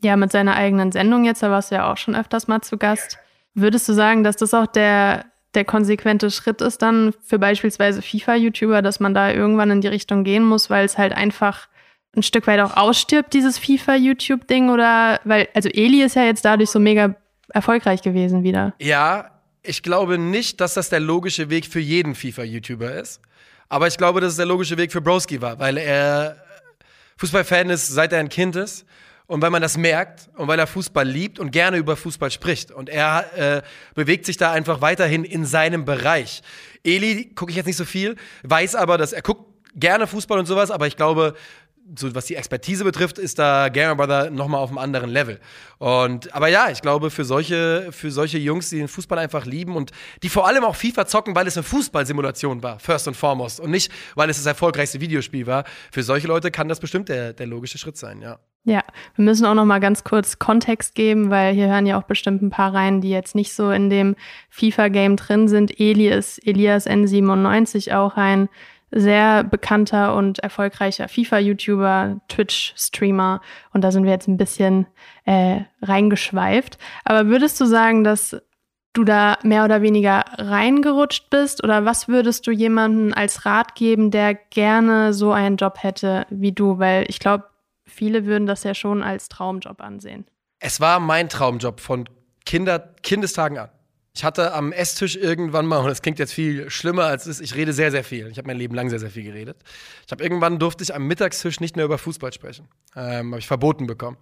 Ja, mit seiner eigenen Sendung jetzt, da warst du ja auch schon öfters mal zu Gast. Würdest du sagen, dass das auch der, der konsequente Schritt ist dann für beispielsweise FIFA-YouTuber, dass man da irgendwann in die Richtung gehen muss, weil es halt einfach ein Stück weit auch ausstirbt, dieses FIFA-YouTube-Ding? Oder weil, also Eli ist ja jetzt dadurch so mega erfolgreich gewesen wieder. Ja, ich glaube nicht, dass das der logische Weg für jeden FIFA-YouTuber ist. Aber ich glaube, dass es der logische Weg für Broski war, weil er Fußballfan ist, seit er ein Kind ist. Und weil man das merkt und weil er Fußball liebt und gerne über Fußball spricht. Und er äh, bewegt sich da einfach weiterhin in seinem Bereich. Eli gucke ich jetzt nicht so viel, weiß aber, dass er guckt gerne Fußball und sowas, aber ich glaube, so was die Expertise betrifft, ist da Gamer Brother nochmal auf einem anderen Level. Und, aber ja, ich glaube, für solche, für solche Jungs, die den Fußball einfach lieben und die vor allem auch FIFA zocken, weil es eine Fußballsimulation war, first and foremost, und nicht, weil es das erfolgreichste Videospiel war, für solche Leute kann das bestimmt der, der logische Schritt sein, ja. Ja, wir müssen auch noch mal ganz kurz Kontext geben, weil hier hören ja auch bestimmt ein paar rein, die jetzt nicht so in dem FIFA-Game drin sind. Eli ist Elias N97 auch ein sehr bekannter und erfolgreicher FIFA-YouTuber, Twitch-Streamer. Und da sind wir jetzt ein bisschen äh, reingeschweift. Aber würdest du sagen, dass du da mehr oder weniger reingerutscht bist? Oder was würdest du jemandem als Rat geben, der gerne so einen Job hätte wie du? Weil ich glaube, viele würden das ja schon als Traumjob ansehen. Es war mein Traumjob von Kinder, Kindestagen an. Ich hatte am Esstisch irgendwann mal, und das klingt jetzt viel schlimmer als es ist, ich rede sehr, sehr viel. Ich habe mein Leben lang sehr, sehr viel geredet. Ich habe irgendwann durfte ich am Mittagstisch nicht mehr über Fußball sprechen. Ähm, habe ich verboten bekommen.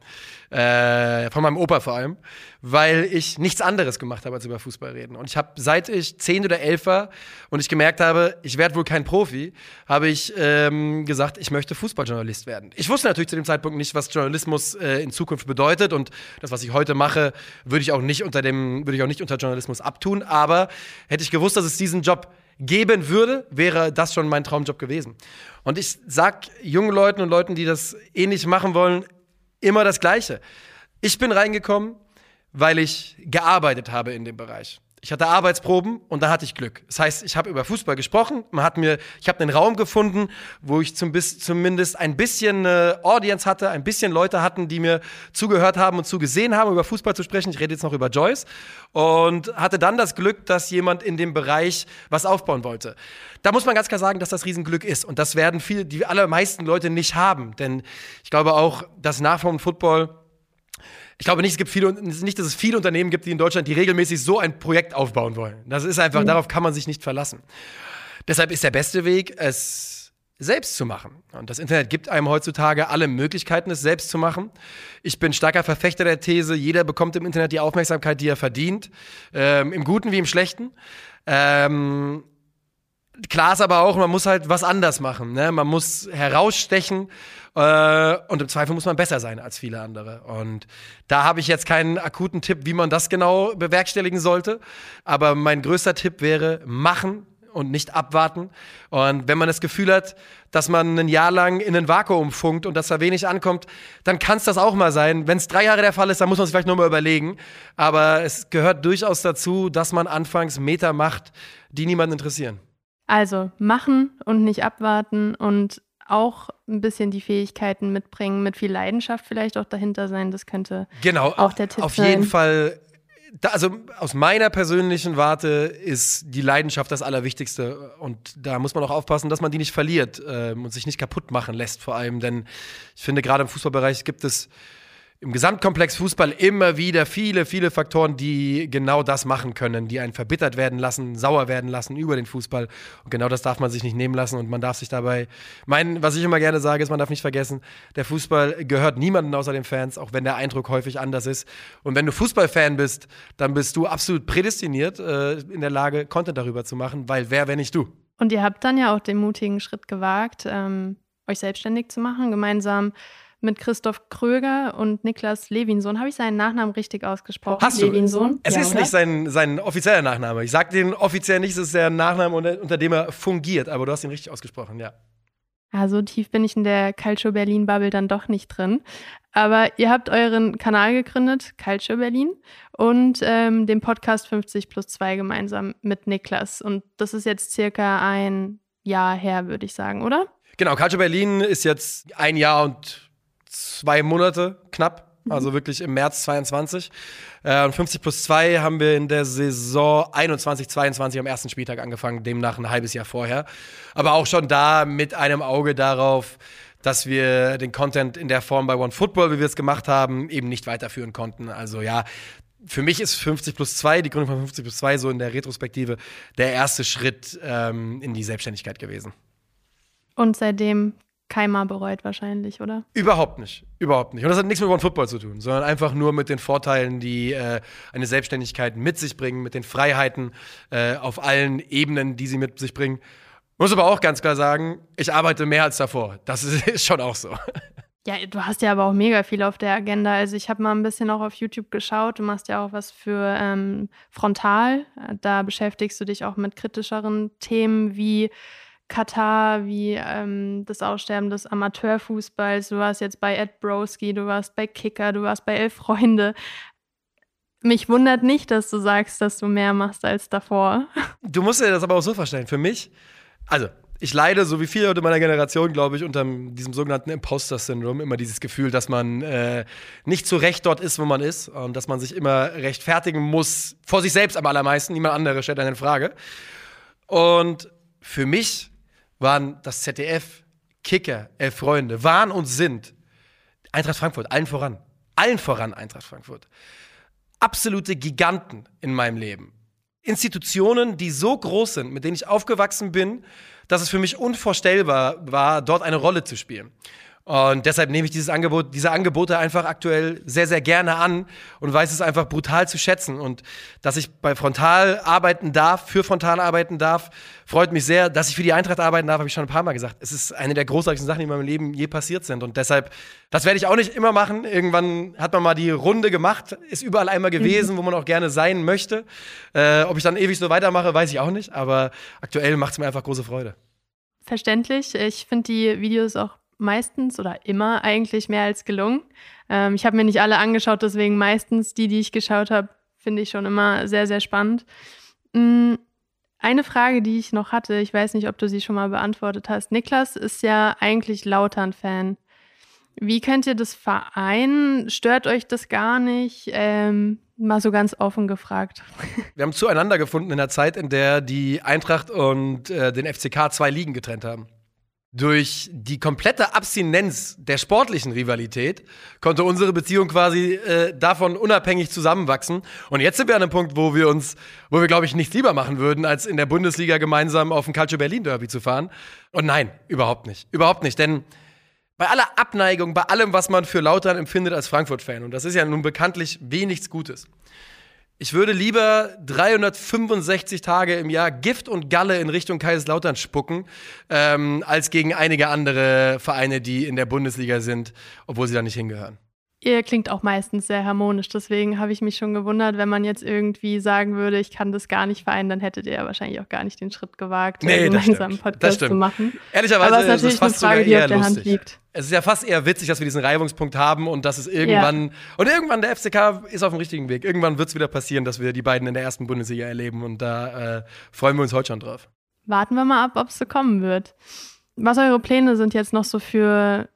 Äh, von meinem Opa vor allem, weil ich nichts anderes gemacht habe als über Fußball reden. Und ich habe, seit ich zehn oder elf war und ich gemerkt habe, ich werde wohl kein Profi, habe ich ähm, gesagt, ich möchte Fußballjournalist werden. Ich wusste natürlich zu dem Zeitpunkt nicht, was Journalismus äh, in Zukunft bedeutet und das, was ich heute mache, würde ich auch nicht unter dem, würde ich auch nicht unter Journalismus abtun. Aber hätte ich gewusst, dass es diesen Job geben würde, wäre das schon mein Traumjob gewesen. Und ich sag jungen Leuten und Leuten, die das ähnlich machen wollen, immer das Gleiche. Ich bin reingekommen, weil ich gearbeitet habe in dem Bereich. Ich hatte Arbeitsproben und da hatte ich Glück. Das heißt, ich habe über Fußball gesprochen. Man hat mir, ich habe einen Raum gefunden, wo ich zum, zumindest ein bisschen äh, Audience hatte, ein bisschen Leute hatten, die mir zugehört haben und zugesehen haben, über Fußball zu sprechen. Ich rede jetzt noch über Joyce und hatte dann das Glück, dass jemand in dem Bereich was aufbauen wollte. Da muss man ganz klar sagen, dass das Riesenglück ist und das werden viele, die allermeisten Leute nicht haben, denn ich glaube auch, dass nach vom Football ich glaube nicht, es gibt viele, nicht, dass es viele Unternehmen gibt, die in Deutschland, die regelmäßig so ein Projekt aufbauen wollen. Das ist einfach, mhm. darauf kann man sich nicht verlassen. Deshalb ist der beste Weg, es selbst zu machen. Und das Internet gibt einem heutzutage alle Möglichkeiten, es selbst zu machen. Ich bin starker Verfechter der These, jeder bekommt im Internet die Aufmerksamkeit, die er verdient, ähm, im Guten wie im Schlechten. Ähm, klar ist aber auch, man muss halt was anders machen. Ne? Man muss herausstechen äh, und im Zweifel muss man besser sein als viele andere. Und da habe ich jetzt keinen akuten Tipp, wie man das genau bewerkstelligen sollte. Aber mein größter Tipp wäre, machen und nicht abwarten. Und wenn man das Gefühl hat, dass man ein Jahr lang in ein Vakuum funkt und dass da wenig ankommt, dann kann es das auch mal sein. Wenn es drei Jahre der Fall ist, dann muss man es vielleicht nochmal überlegen. Aber es gehört durchaus dazu, dass man anfangs Meter macht, die niemanden interessieren. Also machen und nicht abwarten und auch ein bisschen die Fähigkeiten mitbringen, mit viel Leidenschaft vielleicht auch dahinter sein. Das könnte genau, auch der Tipp auf sein. Auf jeden Fall. Da, also aus meiner persönlichen Warte ist die Leidenschaft das Allerwichtigste und da muss man auch aufpassen, dass man die nicht verliert äh, und sich nicht kaputt machen lässt vor allem, denn ich finde gerade im Fußballbereich gibt es im Gesamtkomplex Fußball immer wieder viele, viele Faktoren, die genau das machen können, die einen verbittert werden lassen, sauer werden lassen über den Fußball. Und genau das darf man sich nicht nehmen lassen und man darf sich dabei, mein, was ich immer gerne sage, ist, man darf nicht vergessen, der Fußball gehört niemandem außer den Fans, auch wenn der Eindruck häufig anders ist. Und wenn du Fußballfan bist, dann bist du absolut prädestiniert äh, in der Lage, Content darüber zu machen, weil wer, wenn nicht du? Und ihr habt dann ja auch den mutigen Schritt gewagt, ähm, euch selbstständig zu machen, gemeinsam mit Christoph Kröger und Niklas Levinson. Habe ich seinen Nachnamen richtig ausgesprochen? Hast du? Levinson? Es ja, ist oder? nicht sein, sein offizieller Nachname. Ich sage den offiziell nicht, es ist der Nachname, unter, unter, dem er fungiert, aber du hast ihn richtig ausgesprochen, ja. Ja, so tief bin ich in der Culture Berlin Bubble dann doch nicht drin. Aber ihr habt euren Kanal gegründet, Culture Berlin, und ähm, den Podcast 50 plus 2 gemeinsam mit Niklas. Und das ist jetzt circa ein Jahr her, würde ich sagen, oder? Genau, Culture Berlin ist jetzt ein Jahr und zwei Monate knapp. Also wirklich im März 22. Äh, und 50 plus 2 haben wir in der Saison 21, 22 am ersten Spieltag angefangen, demnach ein halbes Jahr vorher. Aber auch schon da mit einem Auge darauf, dass wir den Content in der Form bei One Football, wie wir es gemacht haben, eben nicht weiterführen konnten. Also ja, für mich ist 50 plus 2, die Gründung von 50 plus 2 so in der Retrospektive der erste Schritt ähm, in die Selbstständigkeit gewesen. Und seitdem keinmal bereut wahrscheinlich, oder? Überhaupt nicht. Überhaupt nicht. Und das hat nichts mit One Football zu tun, sondern einfach nur mit den Vorteilen, die äh, eine Selbstständigkeit mit sich bringen, mit den Freiheiten äh, auf allen Ebenen, die sie mit sich bringen. Muss aber auch ganz klar sagen, ich arbeite mehr als davor. Das ist schon auch so. Ja, du hast ja aber auch mega viel auf der Agenda. Also ich habe mal ein bisschen auch auf YouTube geschaut. Du machst ja auch was für ähm, Frontal. Da beschäftigst du dich auch mit kritischeren Themen wie Katar, wie ähm, das Aussterben des Amateurfußballs. Du warst jetzt bei Ed Broski, du warst bei Kicker, du warst bei Elf Freunde. Mich wundert nicht, dass du sagst, dass du mehr machst als davor. Du musst dir das aber auch so verstehen. Für mich, also ich leide, so wie viele Leute meiner Generation, glaube ich, unter diesem sogenannten Imposter-Syndrom. Immer dieses Gefühl, dass man äh, nicht zu Recht dort ist, wo man ist. Und dass man sich immer rechtfertigen muss, vor sich selbst am allermeisten. Niemand andere stellt eine Frage. Und für mich waren das ZDF, Kicker, Elf Freunde, waren und sind Eintracht Frankfurt, allen voran. Allen voran Eintracht Frankfurt. Absolute Giganten in meinem Leben. Institutionen, die so groß sind, mit denen ich aufgewachsen bin, dass es für mich unvorstellbar war, dort eine Rolle zu spielen. Und deshalb nehme ich dieses Angebot, diese Angebote einfach aktuell sehr, sehr gerne an und weiß es einfach brutal zu schätzen. Und dass ich bei Frontal arbeiten darf, für Frontal arbeiten darf, freut mich sehr. Dass ich für die Eintracht arbeiten darf, habe ich schon ein paar Mal gesagt. Es ist eine der großartigsten Sachen, die in meinem Leben je passiert sind. Und deshalb, das werde ich auch nicht immer machen. Irgendwann hat man mal die Runde gemacht, ist überall einmal gewesen, wo man auch gerne sein möchte. Äh, ob ich dann ewig so weitermache, weiß ich auch nicht. Aber aktuell macht es mir einfach große Freude. Verständlich. Ich finde die Videos auch meistens oder immer eigentlich mehr als gelungen. Ähm, ich habe mir nicht alle angeschaut, deswegen meistens die, die ich geschaut habe, finde ich schon immer sehr, sehr spannend. Mhm. Eine Frage, die ich noch hatte, ich weiß nicht, ob du sie schon mal beantwortet hast. Niklas ist ja eigentlich Lautern-Fan. Wie könnt ihr das vereinen? Stört euch das gar nicht? Ähm, mal so ganz offen gefragt. Wir haben zueinander gefunden in der Zeit, in der die Eintracht und äh, den FCK zwei Ligen getrennt haben. Durch die komplette Abstinenz der sportlichen Rivalität konnte unsere Beziehung quasi äh, davon unabhängig zusammenwachsen. Und jetzt sind wir an einem Punkt, wo wir uns, wo wir, glaube ich, nichts lieber machen würden, als in der Bundesliga gemeinsam auf ein Calcio Berlin Derby zu fahren. Und nein, überhaupt nicht. Überhaupt nicht. Denn bei aller Abneigung, bei allem, was man für Lautern empfindet als Frankfurt-Fan, und das ist ja nun bekanntlich wenig Gutes, ich würde lieber 365 Tage im Jahr Gift und Galle in Richtung Kaiserslautern spucken, ähm, als gegen einige andere Vereine, die in der Bundesliga sind, obwohl sie da nicht hingehören. Ihr klingt auch meistens sehr harmonisch, deswegen habe ich mich schon gewundert, wenn man jetzt irgendwie sagen würde, ich kann das gar nicht vereinen, dann hättet ihr ja wahrscheinlich auch gar nicht den Schritt gewagt, nee, gemeinsam einen Podcast zu machen. Ehrlicherweise Aber es ist natürlich ist es fast eine Frage, die auf der lustig. Hand liegt. Es ist ja fast eher witzig, dass wir diesen Reibungspunkt haben und dass es irgendwann ja. und irgendwann der FCK ist auf dem richtigen Weg. Irgendwann wird es wieder passieren, dass wir die beiden in der ersten Bundesliga erleben und da äh, freuen wir uns heute schon drauf. Warten wir mal ab, ob es so kommen wird. Was eure Pläne sind jetzt noch so für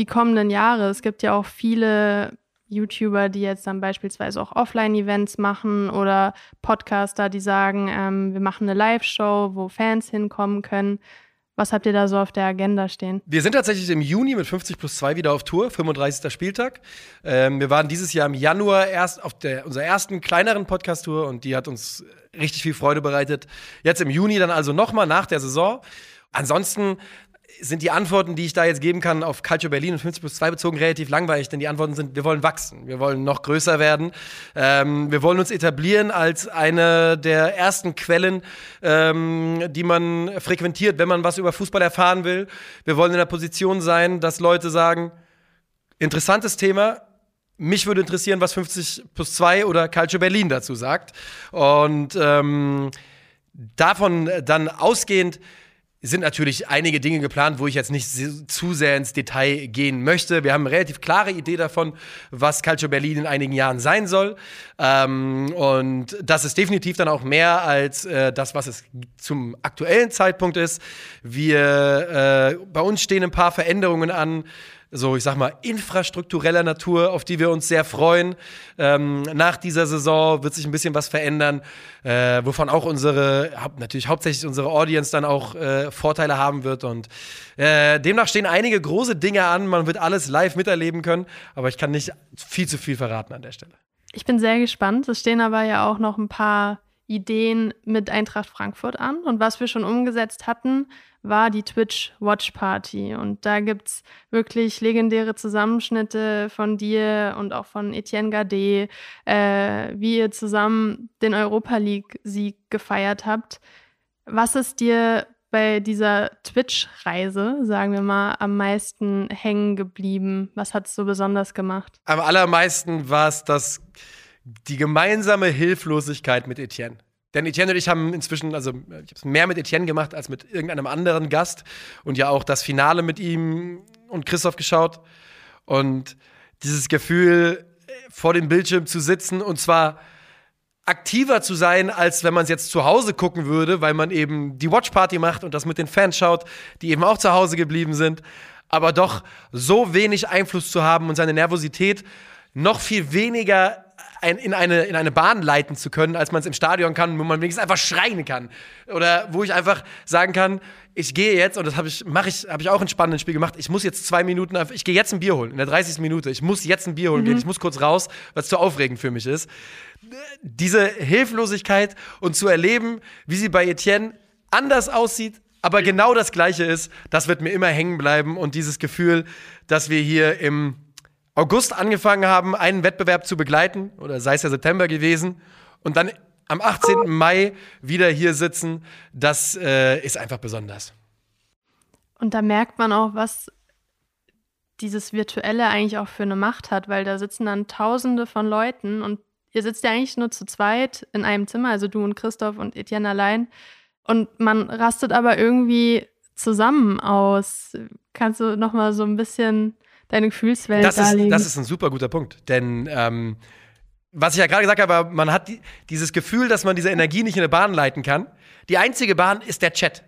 die kommenden Jahre. Es gibt ja auch viele YouTuber, die jetzt dann beispielsweise auch Offline-Events machen oder Podcaster, die sagen, ähm, wir machen eine Live-Show, wo Fans hinkommen können. Was habt ihr da so auf der Agenda stehen? Wir sind tatsächlich im Juni mit 50 plus 2 wieder auf Tour, 35. Spieltag. Ähm, wir waren dieses Jahr im Januar erst auf der, unserer ersten kleineren Podcast-Tour und die hat uns richtig viel Freude bereitet. Jetzt im Juni dann also nochmal nach der Saison. Ansonsten sind die Antworten, die ich da jetzt geben kann, auf Calcio Berlin und 50 plus 2 bezogen relativ langweilig, denn die Antworten sind, wir wollen wachsen, wir wollen noch größer werden, ähm, wir wollen uns etablieren als eine der ersten Quellen, ähm, die man frequentiert, wenn man was über Fußball erfahren will. Wir wollen in der Position sein, dass Leute sagen, interessantes Thema, mich würde interessieren, was 50 plus 2 oder Calcio Berlin dazu sagt. Und ähm, davon dann ausgehend sind natürlich einige Dinge geplant, wo ich jetzt nicht zu sehr ins Detail gehen möchte. Wir haben eine relativ klare Idee davon, was Calcio Berlin in einigen Jahren sein soll. Ähm, und das ist definitiv dann auch mehr als äh, das, was es zum aktuellen Zeitpunkt ist. Wir, äh, bei uns stehen ein paar Veränderungen an so, ich sag mal, infrastruktureller Natur, auf die wir uns sehr freuen. Ähm, nach dieser Saison wird sich ein bisschen was verändern, äh, wovon auch unsere, natürlich hauptsächlich unsere Audience dann auch äh, Vorteile haben wird. Und äh, demnach stehen einige große Dinge an. Man wird alles live miterleben können, aber ich kann nicht viel zu viel verraten an der Stelle. Ich bin sehr gespannt. Es stehen aber ja auch noch ein paar Ideen mit Eintracht Frankfurt an. Und was wir schon umgesetzt hatten, war die Twitch Watch Party. Und da gibt es wirklich legendäre Zusammenschnitte von dir und auch von Etienne Gade, äh, wie ihr zusammen den Europa League-Sieg gefeiert habt. Was ist dir bei dieser Twitch-Reise, sagen wir mal, am meisten hängen geblieben? Was hat es so besonders gemacht? Am allermeisten war es das, die gemeinsame Hilflosigkeit mit Etienne. Denn Etienne und ich haben inzwischen, also ich habe es mehr mit Etienne gemacht als mit irgendeinem anderen Gast und ja auch das Finale mit ihm und Christoph geschaut. Und dieses Gefühl, vor dem Bildschirm zu sitzen und zwar aktiver zu sein, als wenn man es jetzt zu Hause gucken würde, weil man eben die Watchparty macht und das mit den Fans schaut, die eben auch zu Hause geblieben sind, aber doch so wenig Einfluss zu haben und seine Nervosität noch viel weniger ein, in, eine, in eine Bahn leiten zu können, als man es im Stadion kann, wo man wenigstens einfach schreien kann. Oder wo ich einfach sagen kann, ich gehe jetzt, und das habe ich, mache ich, habe ich auch ein spannendes Spiel gemacht, ich muss jetzt zwei Minuten, ich gehe jetzt ein Bier holen, in der 30. Minute. Ich muss jetzt ein Bier holen mhm. gehen, ich muss kurz raus, was zu aufregend für mich ist. Diese Hilflosigkeit und zu erleben, wie sie bei Etienne anders aussieht, aber genau das Gleiche ist, das wird mir immer hängen bleiben. Und dieses Gefühl, dass wir hier im August angefangen haben, einen Wettbewerb zu begleiten, oder sei es ja September gewesen, und dann am 18. Mai wieder hier sitzen, das äh, ist einfach besonders. Und da merkt man auch, was dieses Virtuelle eigentlich auch für eine Macht hat, weil da sitzen dann Tausende von Leuten und ihr sitzt ja eigentlich nur zu zweit in einem Zimmer, also du und Christoph und Etienne allein. Und man rastet aber irgendwie zusammen aus. Kannst du noch mal so ein bisschen deine Gefühlswelt das darlegen? Ist, das ist ein super guter Punkt, denn ähm, was ich ja gerade gesagt habe, man hat die, dieses Gefühl, dass man diese Energie nicht in eine Bahn leiten kann. Die einzige Bahn ist der Chat.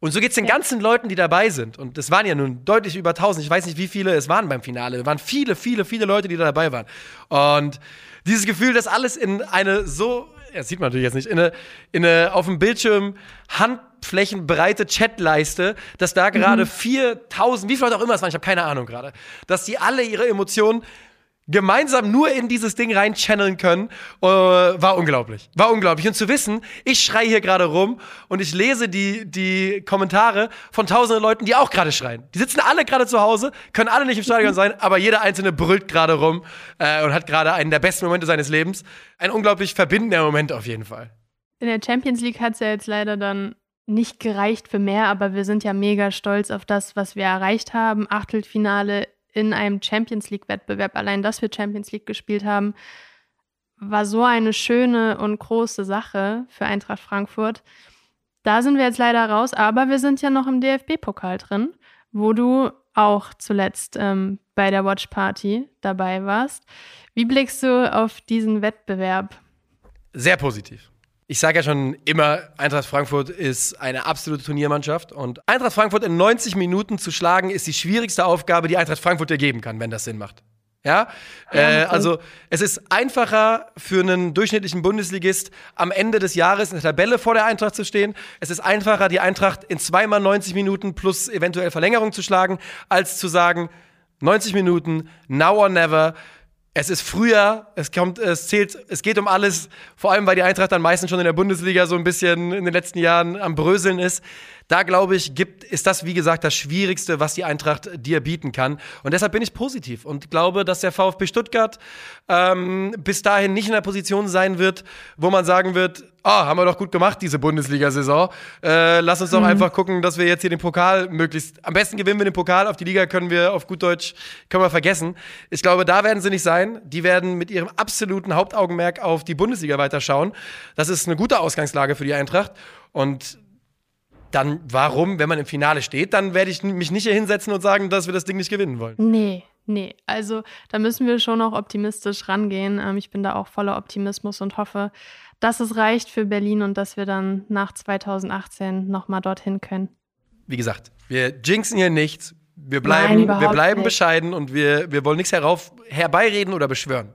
Und so geht es den ja. ganzen Leuten, die dabei sind. Und es waren ja nun deutlich über 1000. Ich weiß nicht, wie viele es waren beim Finale. Es waren viele, viele, viele Leute, die da dabei waren. Und dieses Gefühl, dass alles in eine so, ja, sieht man natürlich jetzt nicht, in eine, in eine auf dem Bildschirm handflächenbreite Chatleiste, dass da gerade mhm. 4000, wie viel Leute auch immer es waren, ich habe keine Ahnung gerade, dass die alle ihre Emotionen gemeinsam nur in dieses Ding rein channeln können, äh, war unglaublich. War unglaublich. Und zu wissen, ich schreie hier gerade rum und ich lese die, die Kommentare von tausenden Leuten, die auch gerade schreien. Die sitzen alle gerade zu Hause, können alle nicht im Stadion sein, aber jeder Einzelne brüllt gerade rum äh, und hat gerade einen der besten Momente seines Lebens. Ein unglaublich verbindender Moment auf jeden Fall. In der Champions League hat es ja jetzt leider dann nicht gereicht für mehr, aber wir sind ja mega stolz auf das, was wir erreicht haben. Achtelfinale in einem Champions League-Wettbewerb, allein dass wir Champions League gespielt haben, war so eine schöne und große Sache für Eintracht Frankfurt. Da sind wir jetzt leider raus, aber wir sind ja noch im DFB-Pokal drin, wo du auch zuletzt ähm, bei der Watch Party dabei warst. Wie blickst du auf diesen Wettbewerb? Sehr positiv ich sage ja schon immer, Eintracht Frankfurt ist eine absolute Turniermannschaft und Eintracht Frankfurt in 90 Minuten zu schlagen ist die schwierigste Aufgabe, die Eintracht Frankfurt dir geben kann, wenn das Sinn macht. Ja, äh, also es ist einfacher für einen durchschnittlichen Bundesligist am Ende des Jahres in der Tabelle vor der Eintracht zu stehen. Es ist einfacher, die Eintracht in zweimal 90 Minuten plus eventuell Verlängerung zu schlagen, als zu sagen, 90 Minuten, now or never es ist früher, es kommt, es zählt, es geht um alles, vor allem weil die Eintracht dann meistens schon in der Bundesliga so ein bisschen in den letzten Jahren am Bröseln ist. Da glaube ich, gibt, ist das, wie gesagt, das Schwierigste, was die Eintracht dir bieten kann. Und deshalb bin ich positiv und glaube, dass der VfB Stuttgart ähm, bis dahin nicht in der Position sein wird, wo man sagen wird, ah, oh, haben wir doch gut gemacht, diese Bundesliga-Saison. Äh, lass uns doch mhm. einfach gucken, dass wir jetzt hier den Pokal möglichst, am besten gewinnen wir den Pokal, auf die Liga können wir auf gut Deutsch, können wir vergessen. Ich glaube, da werden sie nicht sein. Die werden mit ihrem absoluten Hauptaugenmerk auf die Bundesliga weiterschauen. Das ist eine gute Ausgangslage für die Eintracht. Und dann warum, wenn man im Finale steht, dann werde ich mich nicht hier hinsetzen und sagen, dass wir das Ding nicht gewinnen wollen. Nee, nee. Also da müssen wir schon auch optimistisch rangehen. Ähm, ich bin da auch voller Optimismus und hoffe, dass es reicht für Berlin und dass wir dann nach 2018 nochmal dorthin können. Wie gesagt, wir jinxen hier nichts. Wir bleiben, Nein, wir bleiben nicht. bescheiden und wir, wir wollen nichts herauf, herbeireden oder beschwören.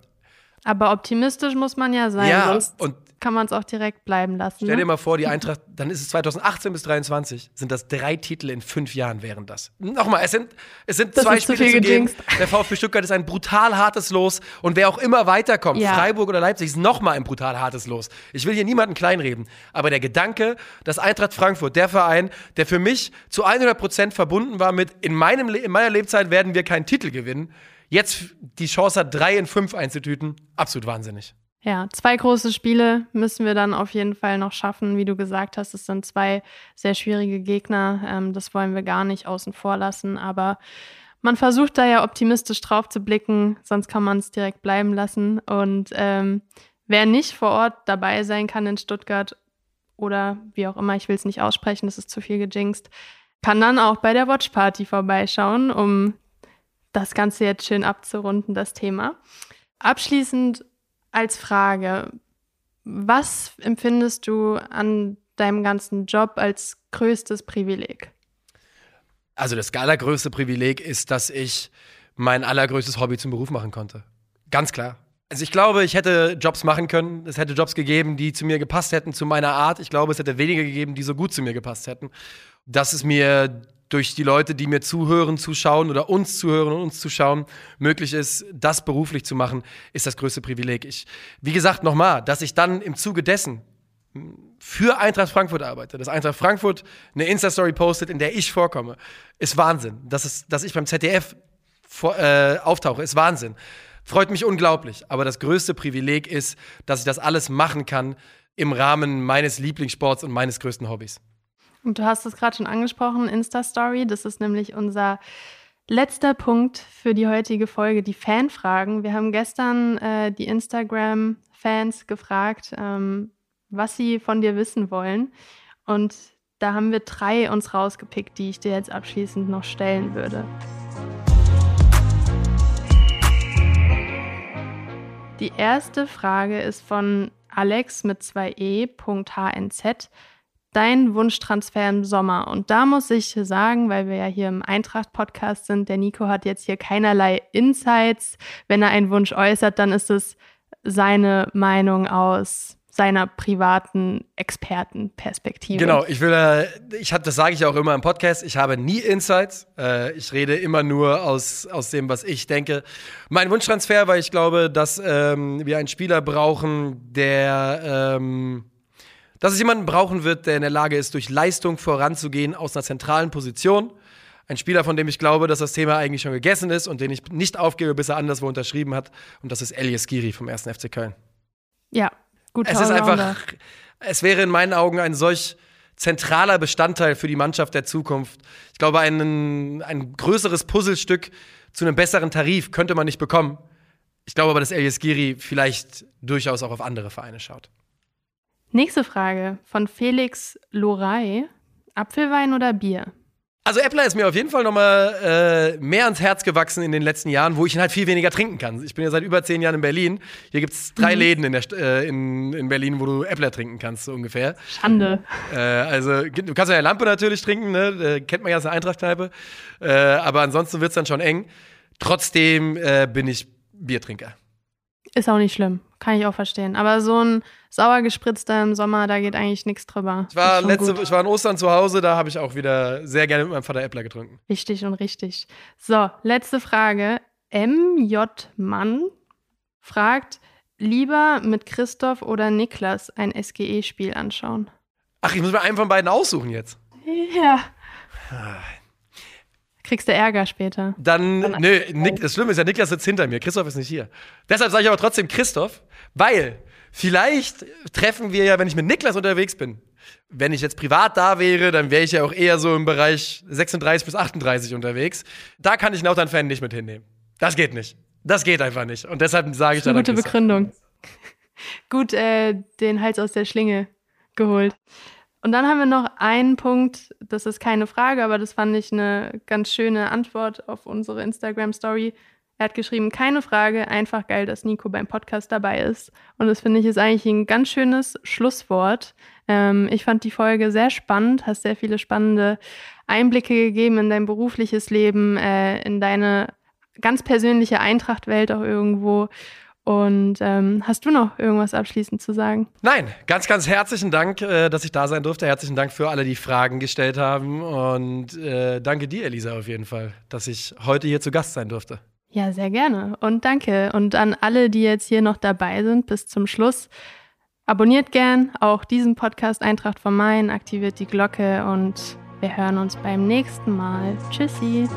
Aber optimistisch muss man ja sein. Ja, und kann man es auch direkt bleiben lassen. Stell dir ne? mal vor, die Eintracht, dann ist es 2018 bis 2023, sind das drei Titel in fünf Jahren wären das. Nochmal, es sind, es sind zwei Spiele zu gehen. Der VfB Stuttgart ist ein brutal hartes Los und wer auch immer weiterkommt, ja. Freiburg oder Leipzig, ist nochmal ein brutal hartes Los. Ich will hier niemanden kleinreden, aber der Gedanke, dass Eintracht Frankfurt, der Verein, der für mich zu 100 Prozent verbunden war mit, in, meinem, in meiner Lebzeit werden wir keinen Titel gewinnen, jetzt die Chance hat, drei in fünf einzutüten, absolut wahnsinnig. Ja, zwei große Spiele müssen wir dann auf jeden Fall noch schaffen. Wie du gesagt hast, es sind zwei sehr schwierige Gegner. Ähm, das wollen wir gar nicht außen vor lassen. Aber man versucht da ja optimistisch drauf zu blicken, sonst kann man es direkt bleiben lassen. Und ähm, wer nicht vor Ort dabei sein kann in Stuttgart oder wie auch immer, ich will es nicht aussprechen, das ist zu viel gejinxt, kann dann auch bei der Watchparty vorbeischauen, um das Ganze jetzt schön abzurunden, das Thema. Abschließend als Frage, was empfindest du an deinem ganzen Job als größtes Privileg? Also das allergrößte Privileg ist, dass ich mein allergrößtes Hobby zum Beruf machen konnte. Ganz klar. Also ich glaube, ich hätte Jobs machen können. Es hätte Jobs gegeben, die zu mir gepasst hätten, zu meiner Art. Ich glaube, es hätte weniger gegeben, die so gut zu mir gepasst hätten. Dass es mir durch die Leute, die mir zuhören, zuschauen oder uns zuhören und uns zuschauen, möglich ist, das beruflich zu machen, ist das größte Privileg. Ich, wie gesagt, nochmal, dass ich dann im Zuge dessen für Eintracht Frankfurt arbeite, dass Eintracht Frankfurt eine Insta-Story postet, in der ich vorkomme, ist Wahnsinn. Dass, es, dass ich beim ZDF vor, äh, auftauche, ist Wahnsinn. Freut mich unglaublich. Aber das größte Privileg ist, dass ich das alles machen kann im Rahmen meines Lieblingssports und meines größten Hobbys. Und du hast es gerade schon angesprochen, Insta-Story. Das ist nämlich unser letzter Punkt für die heutige Folge, die Fanfragen. Wir haben gestern äh, die Instagram-Fans gefragt, ähm, was sie von dir wissen wollen. Und da haben wir drei uns rausgepickt, die ich dir jetzt abschließend noch stellen würde. Die erste Frage ist von Alex mit 2e.hnz. Dein Wunschtransfer im Sommer. Und da muss ich sagen, weil wir ja hier im Eintracht-Podcast sind, der Nico hat jetzt hier keinerlei Insights. Wenn er einen Wunsch äußert, dann ist es seine Meinung aus seiner privaten Expertenperspektive. Genau, ich will, äh, ich hab, das sage ich auch immer im Podcast, ich habe nie Insights. Äh, ich rede immer nur aus, aus dem, was ich denke. Mein Wunschtransfer, weil ich glaube, dass ähm, wir einen Spieler brauchen, der, ähm, dass es jemanden brauchen wird, der in der Lage ist, durch Leistung voranzugehen aus einer zentralen Position. Ein Spieler, von dem ich glaube, dass das Thema eigentlich schon gegessen ist und den ich nicht aufgebe, bis er anderswo unterschrieben hat. Und das ist Elias Giri vom 1. FC Köln. Ja, Gut, es ist einfach, es wäre in meinen Augen ein solch zentraler Bestandteil für die Mannschaft der Zukunft. Ich glaube, ein, ein größeres Puzzlestück zu einem besseren Tarif könnte man nicht bekommen. Ich glaube aber, dass Elias Giri vielleicht durchaus auch auf andere Vereine schaut. Nächste Frage von Felix Lorei. Apfelwein oder Bier? Also Äppler ist mir auf jeden Fall nochmal äh, mehr ans Herz gewachsen in den letzten Jahren, wo ich ihn halt viel weniger trinken kann. Ich bin ja seit über zehn Jahren in Berlin. Hier gibt es drei mhm. Läden in, der, äh, in, in Berlin, wo du Äppler trinken kannst, so ungefähr. Schande. Äh, also du kannst ja Lampe natürlich trinken, ne? Äh, kennt man ja aus der Eintrachtkneipe. Äh, aber ansonsten wird es dann schon eng. Trotzdem äh, bin ich Biertrinker. Ist auch nicht schlimm. Kann ich auch verstehen. Aber so ein sauer gespritzter im Sommer, da geht eigentlich nichts drüber. Ich war, letzte, ich war in Ostern zu Hause, da habe ich auch wieder sehr gerne mit meinem Vater Äppler getrunken. Richtig und richtig. So, letzte Frage. MJ Mann fragt, lieber mit Christoph oder Niklas ein SGE-Spiel anschauen? Ach, ich muss mir einen von beiden aussuchen jetzt. Ja. Kriegst du Ärger später. Dann, Dann nö, Nick, das Schlimme ist ja, Niklas sitzt hinter mir. Christoph ist nicht hier. Deshalb sage ich aber trotzdem Christoph, weil vielleicht treffen wir ja, wenn ich mit Niklas unterwegs bin. Wenn ich jetzt privat da wäre, dann wäre ich ja auch eher so im Bereich 36 bis 38 unterwegs. Da kann ich einen Lautern-Fan nicht mit hinnehmen. Das geht nicht. Das geht einfach nicht. Und deshalb sage ich dann. Gute Begründung. Gut, äh, den Hals aus der Schlinge geholt. Und dann haben wir noch einen Punkt, das ist keine Frage, aber das fand ich eine ganz schöne Antwort auf unsere Instagram-Story. Er hat geschrieben, keine Frage, einfach geil, dass Nico beim Podcast dabei ist. Und das finde ich ist eigentlich ein ganz schönes Schlusswort. Ähm, ich fand die Folge sehr spannend, hast sehr viele spannende Einblicke gegeben in dein berufliches Leben, äh, in deine ganz persönliche Eintrachtwelt auch irgendwo. Und ähm, hast du noch irgendwas abschließend zu sagen? Nein, ganz, ganz herzlichen Dank, äh, dass ich da sein durfte. Herzlichen Dank für alle, die Fragen gestellt haben. Und äh, danke dir, Elisa, auf jeden Fall, dass ich heute hier zu Gast sein durfte. Ja, sehr gerne. Und danke. Und an alle, die jetzt hier noch dabei sind bis zum Schluss. Abonniert gern auch diesen Podcast Eintracht vom Main, aktiviert die Glocke und wir hören uns beim nächsten Mal. Tschüssi.